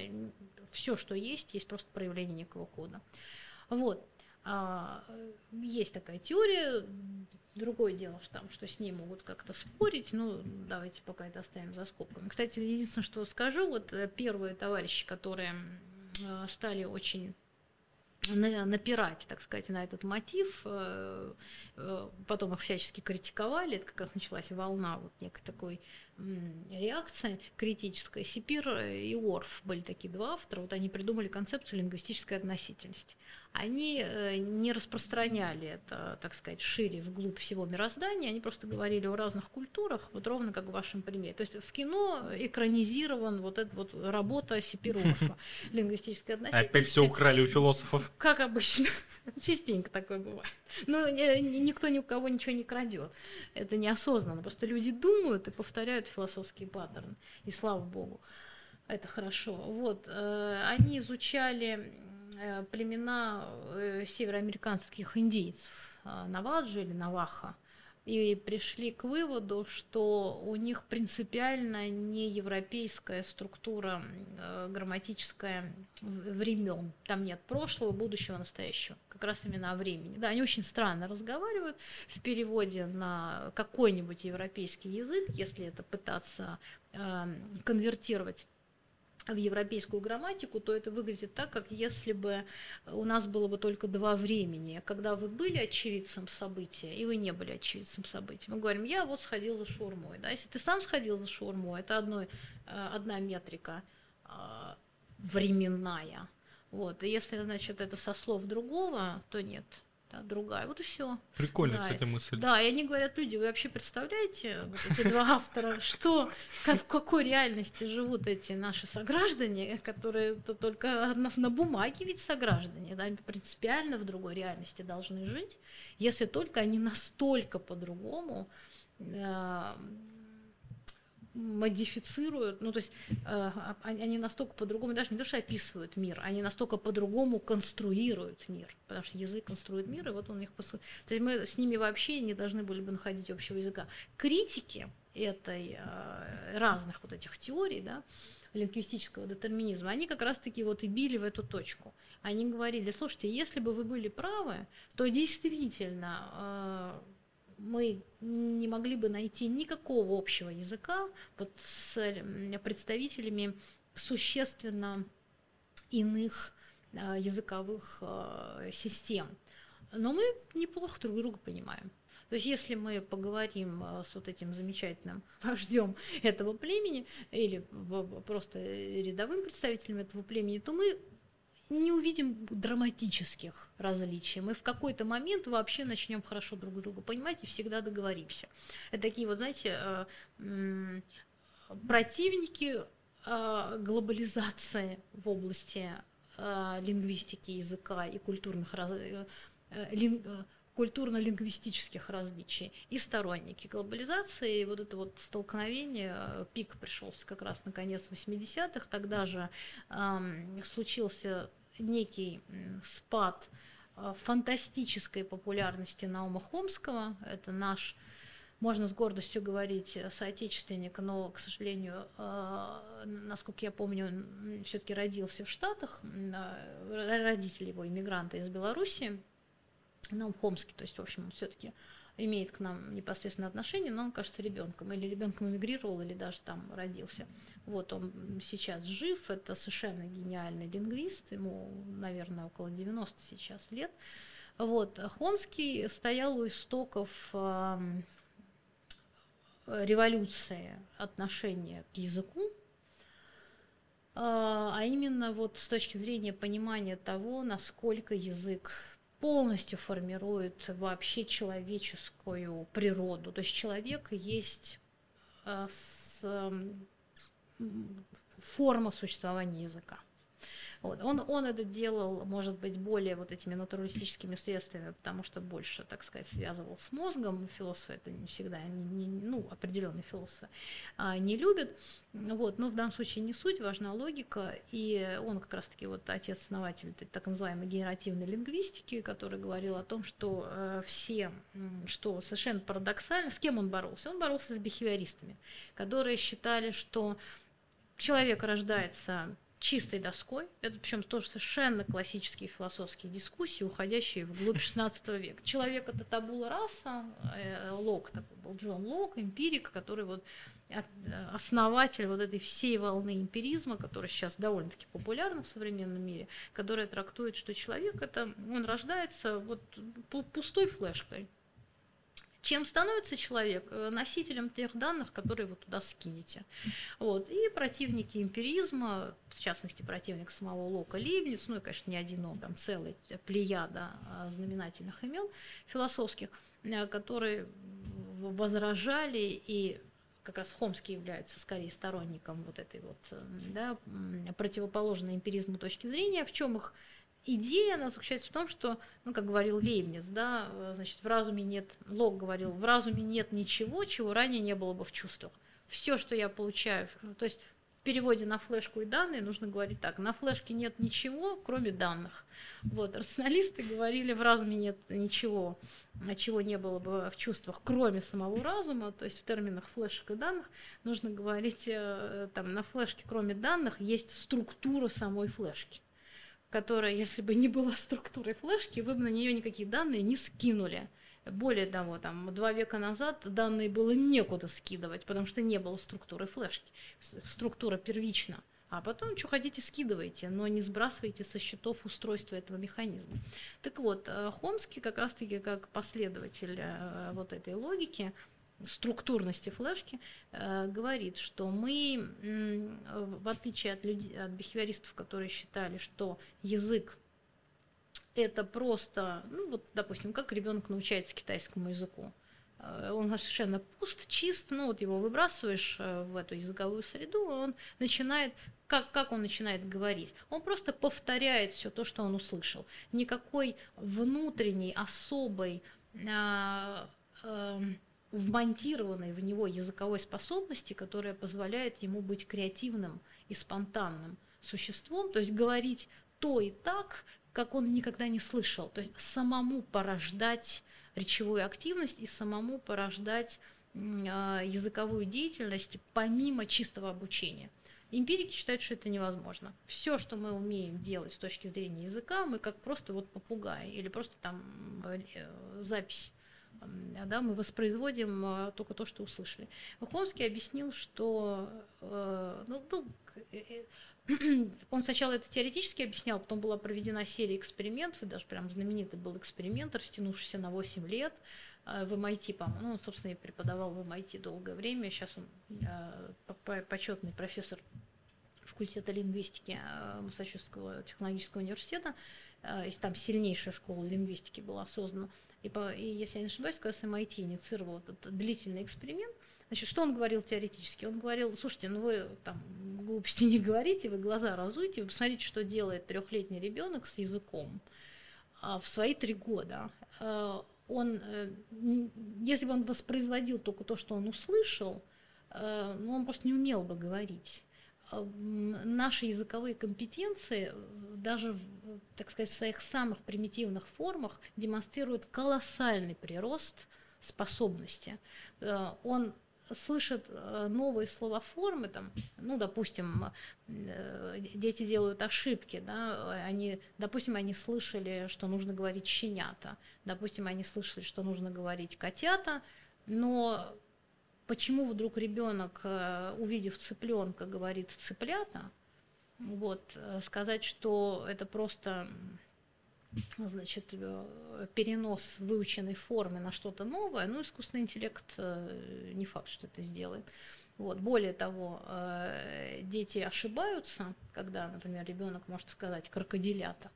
все, что есть, есть просто проявление некого кода. Вот. А, есть такая теория, другое дело, что, там, что с ней могут как-то спорить, ну, давайте пока это оставим за скобками. Кстати, единственное, что скажу, вот э, первые товарищи, которые э, стали очень напирать, так сказать, на этот мотив. Э, потом их всячески критиковали. Это как раз началась волна вот некой такой реакция критическая. Сипир и Орф были такие два автора. Вот они придумали концепцию лингвистической относительности они э, не распространяли это, так сказать, шире вглубь всего мироздания, они просто говорили о разных культурах, вот ровно как в вашем примере. То есть в кино экранизирован вот эта вот работа Сипирова, лингвистическая относительность. Опять все украли у философов. Как обычно. Частенько такое бывает. Но э, никто ни у кого ничего не крадет. Это неосознанно. Просто люди думают и повторяют философские паттерны. И слава богу, это хорошо. Вот. Э, они изучали племена э, североамериканских индейцев, э, Наваджи или Наваха, и пришли к выводу, что у них принципиально не европейская структура грамматическая времен. Там нет прошлого, будущего, настоящего. Как раз именно о времени. Да, они очень странно разговаривают в переводе на какой-нибудь европейский язык, если это пытаться э, конвертировать в европейскую грамматику, то это выглядит так, как если бы у нас было бы только два времени. Когда вы были очевидцем события, и вы не были очевидцем события. Мы говорим, я вот сходил за шурмой. Да? Если ты сам сходил за шурмой, это одной, э, одна метрика а, временная. Вот. И если, значит, это со слов другого, то нет да, другая. Вот и все. Прикольная, да. кстати, мысль. Да, и они говорят, люди, вы вообще представляете, вот эти два автора, что, как, в какой реальности живут эти наши сограждане, которые то только нас на бумаге ведь сограждане, да, принципиально в другой реальности должны жить, если только они настолько по-другому э, модифицируют, ну то есть э, они настолько по-другому, даже не то, что описывают мир, они настолько по-другому конструируют мир, потому что язык конструирует мир, и вот он их посыл... То есть мы с ними вообще не должны были бы находить общего языка. Критики этой э, разных вот этих теорий, да, лингвистического детерминизма, они как раз-таки вот и били в эту точку. Они говорили, слушайте, если бы вы были правы, то действительно э, мы не могли бы найти никакого общего языка вот с представителями существенно иных а, языковых а, систем. Но мы неплохо друг друга понимаем. То есть если мы поговорим а, с вот этим замечательным вождем этого племени или просто рядовым представителем этого племени, то мы не увидим драматических различий. Мы в какой-то момент вообще начнем хорошо друг друга понимать и всегда договоримся. Это такие вот, знаете, э, противники э, глобализации в области э, лингвистики языка и культурных культурно-лингвистических различий и сторонники глобализации. И вот это вот столкновение, пик пришелся как раз на конец 80-х, тогда же э, случился некий спад а, фантастической популярности Наума Хомского. Это наш, можно с гордостью говорить, соотечественник, но, к сожалению, а, насколько я помню, он все-таки родился в Штатах, а, родители его иммигранты из Беларуси, Наум Хомский, то есть, в общем, он все-таки имеет к нам непосредственно отношение, но он кажется ребенком, или ребенком эмигрировал, или даже там родился. Вот он сейчас жив, это совершенно гениальный лингвист, ему, наверное, около 90 сейчас лет. Вот. Хомский стоял у истоков революции отношения к языку, а именно вот с точки зрения понимания того, насколько язык полностью формирует вообще человеческую природу. То есть человек есть э, с, форма существования языка. Вот. Он, он это делал, может быть, более вот этими натуралистическими средствами, потому что больше, так сказать, связывал с мозгом. Философы это не всегда, не, не, ну, определенные философы а, не любят. Вот. Но в данном случае не суть, важна логика. И он как раз-таки вот отец-основатель так называемой генеративной лингвистики, который говорил о том, что э, все, что совершенно парадоксально, с кем он боролся? Он боролся с бихевиористами, которые считали, что человек рождается чистой доской. Это причем тоже совершенно классические философские дискуссии, уходящие вглубь XVI века. Человек это табула раса, э, Лок такой был, Джон Лок, эмпирик, который вот э, основатель вот этой всей волны эмпиризма, которая сейчас довольно-таки популярна в современном мире, которая трактует, что человек это, он рождается вот пустой флешкой, чем становится человек? Э, носителем тех данных, которые вы туда скинете. Вот. И противники эмпиризма, в частности, противник самого Лока Ливниц, ну и, конечно, не один он, там целый плеяда а, знаменательных имен философских, э, которые возражали и как раз Хомский является скорее сторонником вот этой вот э, да, противоположной эмпиризму точки зрения, в чем их идея, она заключается в том, что, ну, как говорил Лейбниц, да, э, значит, в разуме нет, Лок говорил, в разуме нет ничего, чего ранее не было бы в чувствах. Все, что я получаю, то есть в переводе на флешку и данные нужно говорить так, на флешке нет ничего, кроме данных. Вот, рационалисты говорили, в разуме нет ничего, чего не было бы в чувствах, кроме самого разума, то есть в терминах флешек и данных нужно говорить, э, там, на флешке, кроме данных, есть структура самой флешки которая, если бы не была структурой флешки, вы бы на нее никакие данные не скинули. Более того, там, два века назад данные было некуда скидывать, потому что не было структуры флешки. Структура первична. А потом, что хотите, скидывайте, но не сбрасывайте со счетов устройства этого механизма. Так вот, э, Хомский как раз-таки как последователь э, вот этой логики, структурности флешки э, говорит, что мы, в отличие от, людей, от бихевиористов, которые считали, что язык это просто, ну вот, допустим, как ребенок научается китайскому языку. Э, он совершенно пуст, чист, ну вот его выбрасываешь э, в эту языковую среду, он начинает как, как он начинает говорить? Он просто повторяет все то, что он услышал. Никакой внутренней, особой, э, э, вмонтированной в него языковой способности, которая позволяет ему быть креативным и спонтанным существом, то есть говорить то и так, как он никогда не слышал, то есть самому порождать речевую активность и самому порождать а, языковую деятельность помимо чистого обучения. Эмпирики считают, что это невозможно. Все, что мы умеем делать с точки зрения языка, мы как просто вот попугай или просто там э, запись да, мы воспроизводим а, только то, что услышали. Хомский объяснил, что э, ну, ну, э, он сначала это теоретически объяснял, потом была проведена серия экспериментов, и даже прям знаменитый был эксперимент, растянувшийся на 8 лет э, в MIT, по-моему. Ну, он, собственно, и преподавал в MIT долгое время. Сейчас он почетный профессор факультета лингвистики Массачусетского технологического университета. И там сильнейшая школа лингвистики была создана. И, по, и если я не ошибаюсь, как раз MIT инициировал этот длительный эксперимент, Значит, что он говорил теоретически? Он говорил, слушайте, ну вы там глупости не говорите, вы глаза разуйте, вы посмотрите, что делает трехлетний ребенок с языком а, в свои три года. А, он, э, если бы он воспроизводил только то, что он услышал, э, ну, он просто не умел бы говорить наши языковые компетенции даже, так сказать, в своих самых примитивных формах демонстрируют колоссальный прирост способности. Э, он слышит э, новые словоформы, там, ну, допустим, э, дети делают ошибки, да, они, допустим, они слышали, что нужно говорить щенята, допустим, они слышали, что нужно говорить котята, но почему вдруг ребенок, увидев цыпленка, говорит цыплята, вот, э, сказать, что это просто значит, э, перенос выученной формы на что-то новое, ну, искусственный интеллект не факт, что это сделает. Вот. Более того, дети ошибаются, когда, например, ребенок может сказать крокодилята,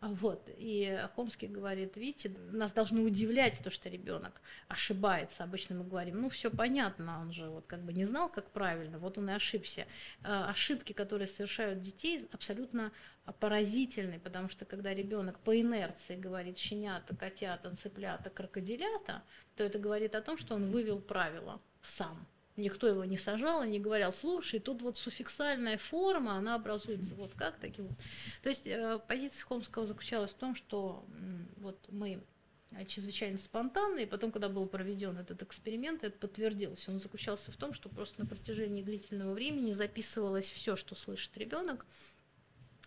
вот. И Хомский говорит, видите, нас должно удивлять то, что ребенок ошибается. Обычно мы говорим, ну все понятно, он же вот как бы не знал, как правильно, вот он и ошибся. Э, ошибки, которые совершают детей, абсолютно поразительны, потому что когда ребенок по инерции говорит щенята, котята, цыплята, крокодилята, то это говорит о том, что он вывел правила сам никто его не сажал и не говорил, слушай, тут вот суффиксальная форма, она образуется вот как таким вот. То есть э, позиция Хомского заключалась в том, что вот мы чрезвычайно спонтанно, и потом, когда был проведен этот эксперимент, это подтвердилось. Он заключался в том, что просто на протяжении длительного времени записывалось все, что слышит ребенок,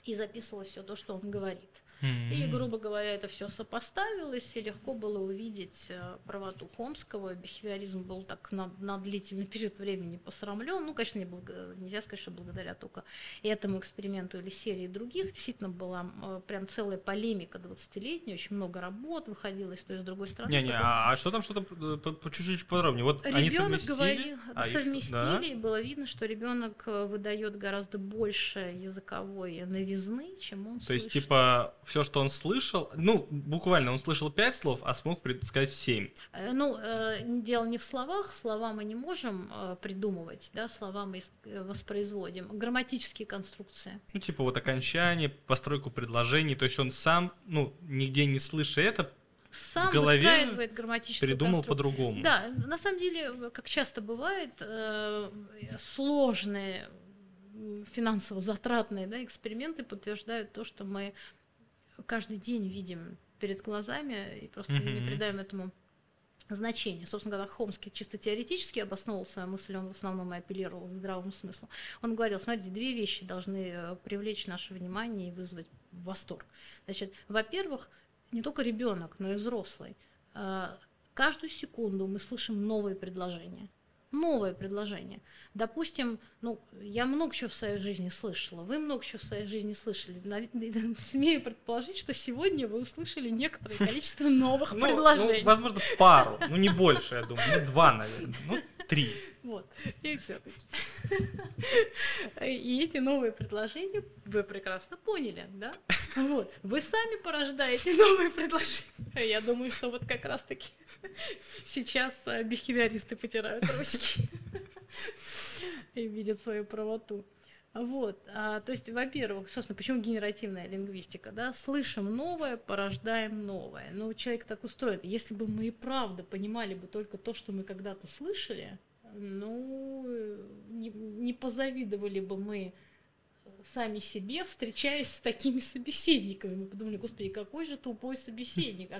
и записывалось все то, что он говорит. Mm-hmm. И, грубо говоря, это все сопоставилось, и легко было увидеть э, правоту Хомского. Бихевиоризм был так на, на длительный период времени посрамлен. Ну, конечно, не благо, нельзя сказать, что благодаря только этому эксперименту или серии других. Действительно была э, прям целая полемика 20-летняя, очень много работ выходило с той и с другой стороны. Не-не, потом... а, а что там, что там, э, чуть-чуть подробнее? Вот ребенок они говорил, а совместили, да? и было видно, что ребенок выдает гораздо больше языковой новизны, чем он То слышит. есть, типа, все, что он слышал, ну, буквально он слышал пять слов, а смог сказать семь. Э, ну, э, дело не в словах, слова мы не можем э, придумывать, да, слова мы воспроизводим. Грамматические конструкции. Ну, типа вот окончание, постройку предложений, то есть он сам, ну, нигде не слыша это, сам в голове выстраивает грамматическую придумал по-другому. Да, на самом деле, как часто бывает, сложные финансово затратные да, эксперименты подтверждают то, что мы каждый день видим перед глазами и просто mm-hmm. не придаем этому значения. Собственно, когда Хомский чисто теоретически обосновывал свою мысль, он в основном и апеллировал к здравому смыслу. Он говорил, смотрите, две вещи должны э, привлечь наше внимание и вызвать восторг. Значит, во-первых, не только ребенок, но и взрослый. Э, каждую секунду мы слышим новые предложения. Новое предложение. Допустим, ну, я много чего в своей жизни слышала, вы много чего в своей жизни слышали. Смею предположить, что сегодня вы услышали некоторое количество новых ну, предложений. Ну, возможно, пару, ну не больше, я думаю, ну два, наверное, ну три. Вот, и все-таки. И эти новые предложения вы прекрасно поняли, да? Вот, вы сами порождаете новые предложения. Я думаю, что вот как раз-таки сейчас э, бихевиористы потирают ручки и видят свою правоту. Вот, а, то есть, во-первых, собственно, почему генеративная лингвистика, да, слышим новое, порождаем новое. Но человек так устроен. Если бы мы и правда понимали бы только то, что мы когда-то слышали, ну, не, не позавидовали бы мы сами себе, встречаясь с такими собеседниками. Мы подумали, господи, какой же тупой собеседник.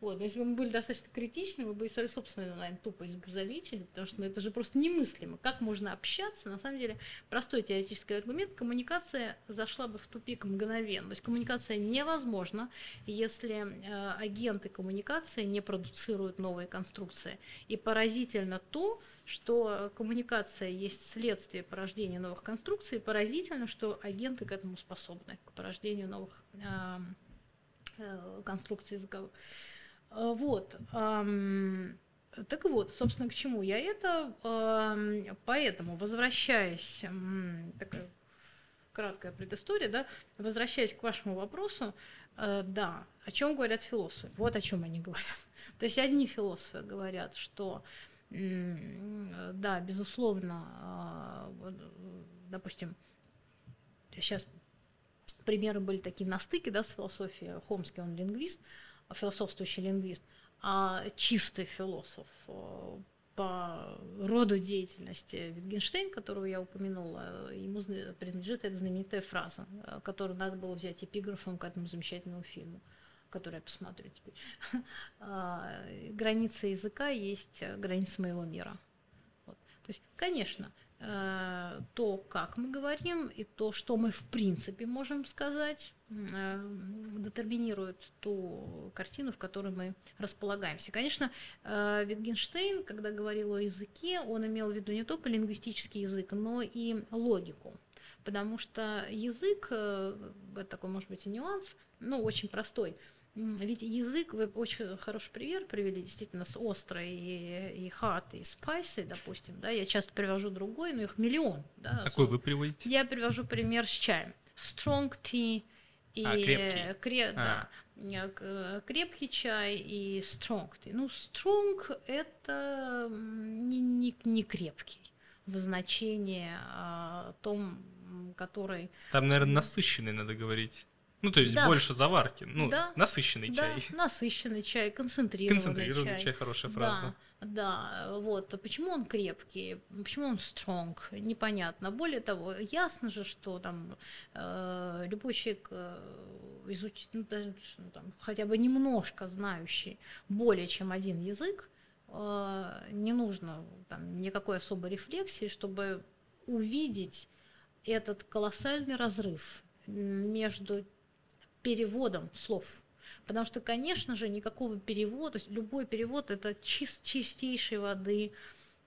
Вот, но если бы мы были достаточно критичны, мы бы и свою собственную, наверное, тупость бы потому что ну, это же просто немыслимо. Как можно общаться? На самом деле, простой теоретический аргумент, коммуникация зашла бы в тупик мгновенно. То есть коммуникация невозможна, если э, агенты коммуникации не продуцируют новые конструкции. И поразительно то, что коммуникация есть следствие порождения новых конструкций, поразительно, что агенты к этому способны, к порождению новых э, э, конструкций языковых. Э, вот. Так вот, собственно, к чему я это? Поэтому, возвращаясь, такая краткая предыстория, да, возвращаясь к вашему вопросу, э, да, о чем говорят философы? Вот о чем они говорят. То есть одни философы говорят, что да, безусловно, а, допустим, сейчас примеры были такие на стыке, да, с философией. Хомский, он лингвист, философствующий лингвист, а чистый философ э, по роду деятельности Витгенштейн, которого я упомянула, ему принадлежит эта знаменитая фраза, э, которую надо было взять эпиграфом к этому замечательному фильму который я посмотрю теперь. А, граница языка есть граница моего мира. Вот. То есть, конечно, Э, то, как мы говорим, и то, что мы в принципе можем сказать, э, детерминирует ту картину, в которой мы располагаемся. Конечно, э, Витгенштейн, когда говорил о языке, он имел в виду не только лингвистический язык, но и логику. Потому что язык, это такой, может быть, и нюанс, ну, очень простой – ведь язык, вы очень хороший пример привели, действительно, с острой и, и hard, и spicy, допустим, да, я часто привожу другой, но их миллион, да. Какой вы приводите? Я привожу пример с чаем. Strong tea и а, крепкий. Кре, а. да, крепкий чай и strong tea. Ну, strong это не, не, не крепкий в значении а, том, который... Там, наверное, насыщенный надо говорить. Ну, то есть да. больше заварки. Ну, да. насыщенный да. чай. Насыщенный чай, концентрированный, концентрированный чай. чай. хорошая фраза. Да, да, вот. Почему он крепкий? Почему он strong? Непонятно. Более того, ясно же, что там э, любой человек э, изучить, ну, даже, ну, там, хотя бы немножко знающий более чем один язык, э, не нужно там никакой особой рефлексии, чтобы увидеть этот колоссальный разрыв между переводом слов. Потому что, конечно же, никакого перевода, любой перевод это чист, чистейшей воды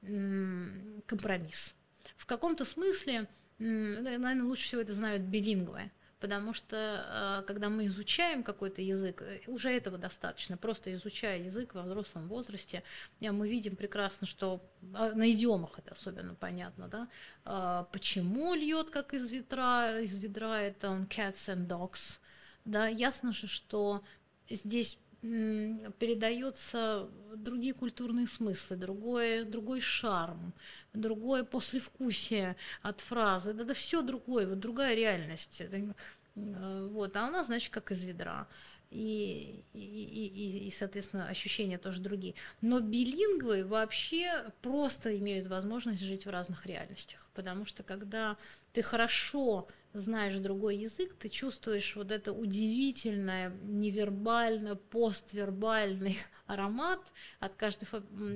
компромисс. В каком-то смысле, наверное, лучше всего это знают билингвы. Потому что а, когда мы изучаем какой-то язык, э, уже этого достаточно. Просто изучая язык во взрослом возрасте, мы видим прекрасно, что а, на идиомах это особенно понятно, да, а, почему льет как из ветра, из ведра это cats and dogs, да, ясно же, что здесь передаются другие культурные смыслы, другой, другой шарм, другое послевкусие от фразы, да, да все другое, вот другая реальность. Э, вот, а у нас, значит, как из ведра. И, и, и, и, соответственно, ощущения тоже другие. Но билингвы вообще просто имеют возможность жить в разных реальностях, потому что когда ты хорошо знаешь другой язык, ты чувствуешь вот это удивительное, невербально, поствербальный аромат от каждой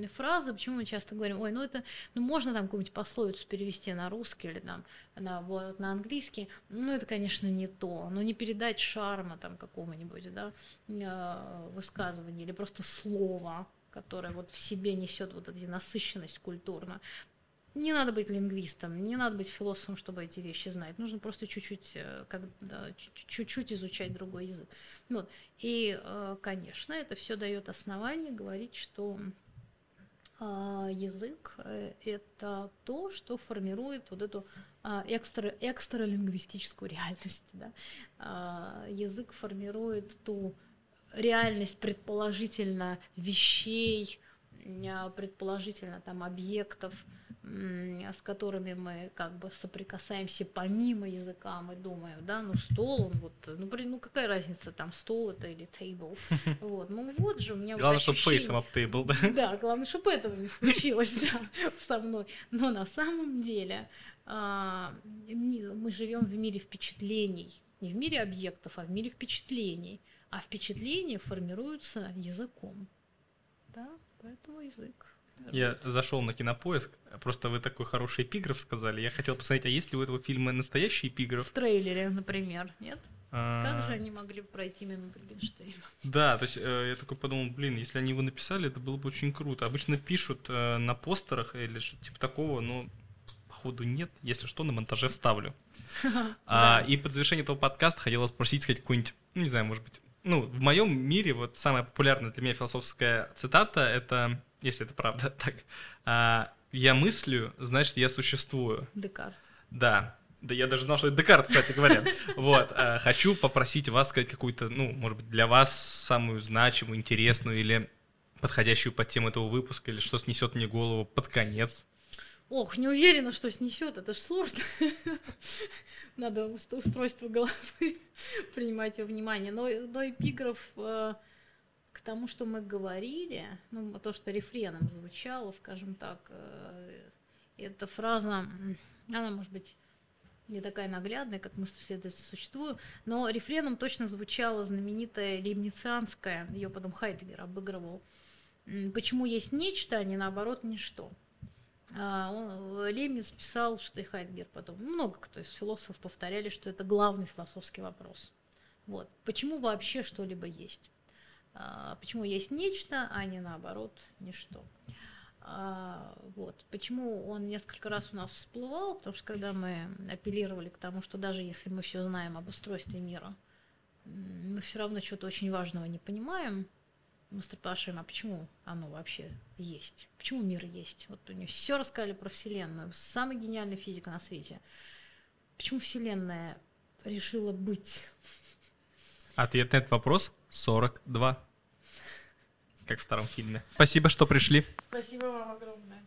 фразы. Почему мы часто говорим, ой, ну это, ну можно там какую-нибудь пословицу перевести на русский или там на, вот, на английский, ну это, конечно, не то, но не передать шарма там какого-нибудь, да, э, высказывания или просто слова, которая вот в себе несет вот эту насыщенность культурно. Не надо быть лингвистом, не надо быть философом, чтобы эти вещи знать. Нужно просто чуть-чуть, э, как, да, чуть-чуть изучать другой язык. Вот. И, э, конечно, это все дает основание говорить, что а, язык э, – это то, что формирует вот эту а, экстра, экстралингвистическую реальность. Да? А, язык формирует ту реальность предположительно вещей, предположительно там объектов, с которыми мы как бы соприкасаемся помимо языка, мы думаем, да, ну стол, он вот, ну, блин, ну какая разница, там стол это или table, вот, ну вот же у меня Главное, вот ощущение... чтобы face table, да? Да, главное, чтобы этого не случилось, да, со мной, но на самом деле а, мы живем в мире впечатлений, не в мире объектов, а в мире впечатлений, а впечатления формируются языком, да, поэтому язык. Я зашел на кинопоиск, просто вы такой хороший эпиграф сказали. Я хотел посмотреть, а есть ли у этого фильма настоящий эпиграф? В трейлере, например, нет? А... Как же они могли пройти мимо Wittgensteina? Да, то есть э, я такой подумал, блин, если они его написали, это было бы очень круто. Обычно пишут э, на постерах или что-то типа такого, но походу нет. Если что, на монтаже вставлю. а, и под завершение этого подкаста хотела спросить, сказать какую-нибудь, ну не знаю, может быть, ну, в моем мире вот самая популярная для меня философская цитата — это если это правда так, а, я мыслю, значит, я существую. Декарт. Да. Да я даже знал, что это Декарт, кстати говоря. Вот. А, хочу попросить вас сказать какую-то, ну, может быть, для вас самую значимую, интересную или подходящую под тему этого выпуска, или что снесет мне голову под конец. Ох, не уверена, что снесет, это же сложно. Надо устройство головы принимать во внимание. Но, но эпиграф э, к тому, что мы говорили, ну, то, что рефреном звучало, скажем так, э, эта фраза, она может быть не такая наглядная, как мы следовательно существуем, но рефреном точно звучала знаменитая лейбницианская, ее потом Хайдгер обыгрывал. Почему есть нечто, а не наоборот ничто? А, Лейбниц писал, что и Хайдгер потом, много кто из философов повторяли, что это главный философский вопрос. Вот. Почему вообще что-либо есть? А, почему есть нечто, а не наоборот ничто. А, вот. Почему он несколько раз у нас всплывал? Потому что когда мы апеллировали к тому, что даже если мы все знаем об устройстве мира, мы все равно чего-то очень важного не понимаем, мы спрашиваем, а почему оно вообще есть? Почему мир есть? Вот него все рассказали про Вселенную, самый гениальный физик на свете. Почему Вселенная решила быть? Ответ на этот вопрос 42 как в старом фильме. Спасибо, что пришли. Спасибо вам огромное.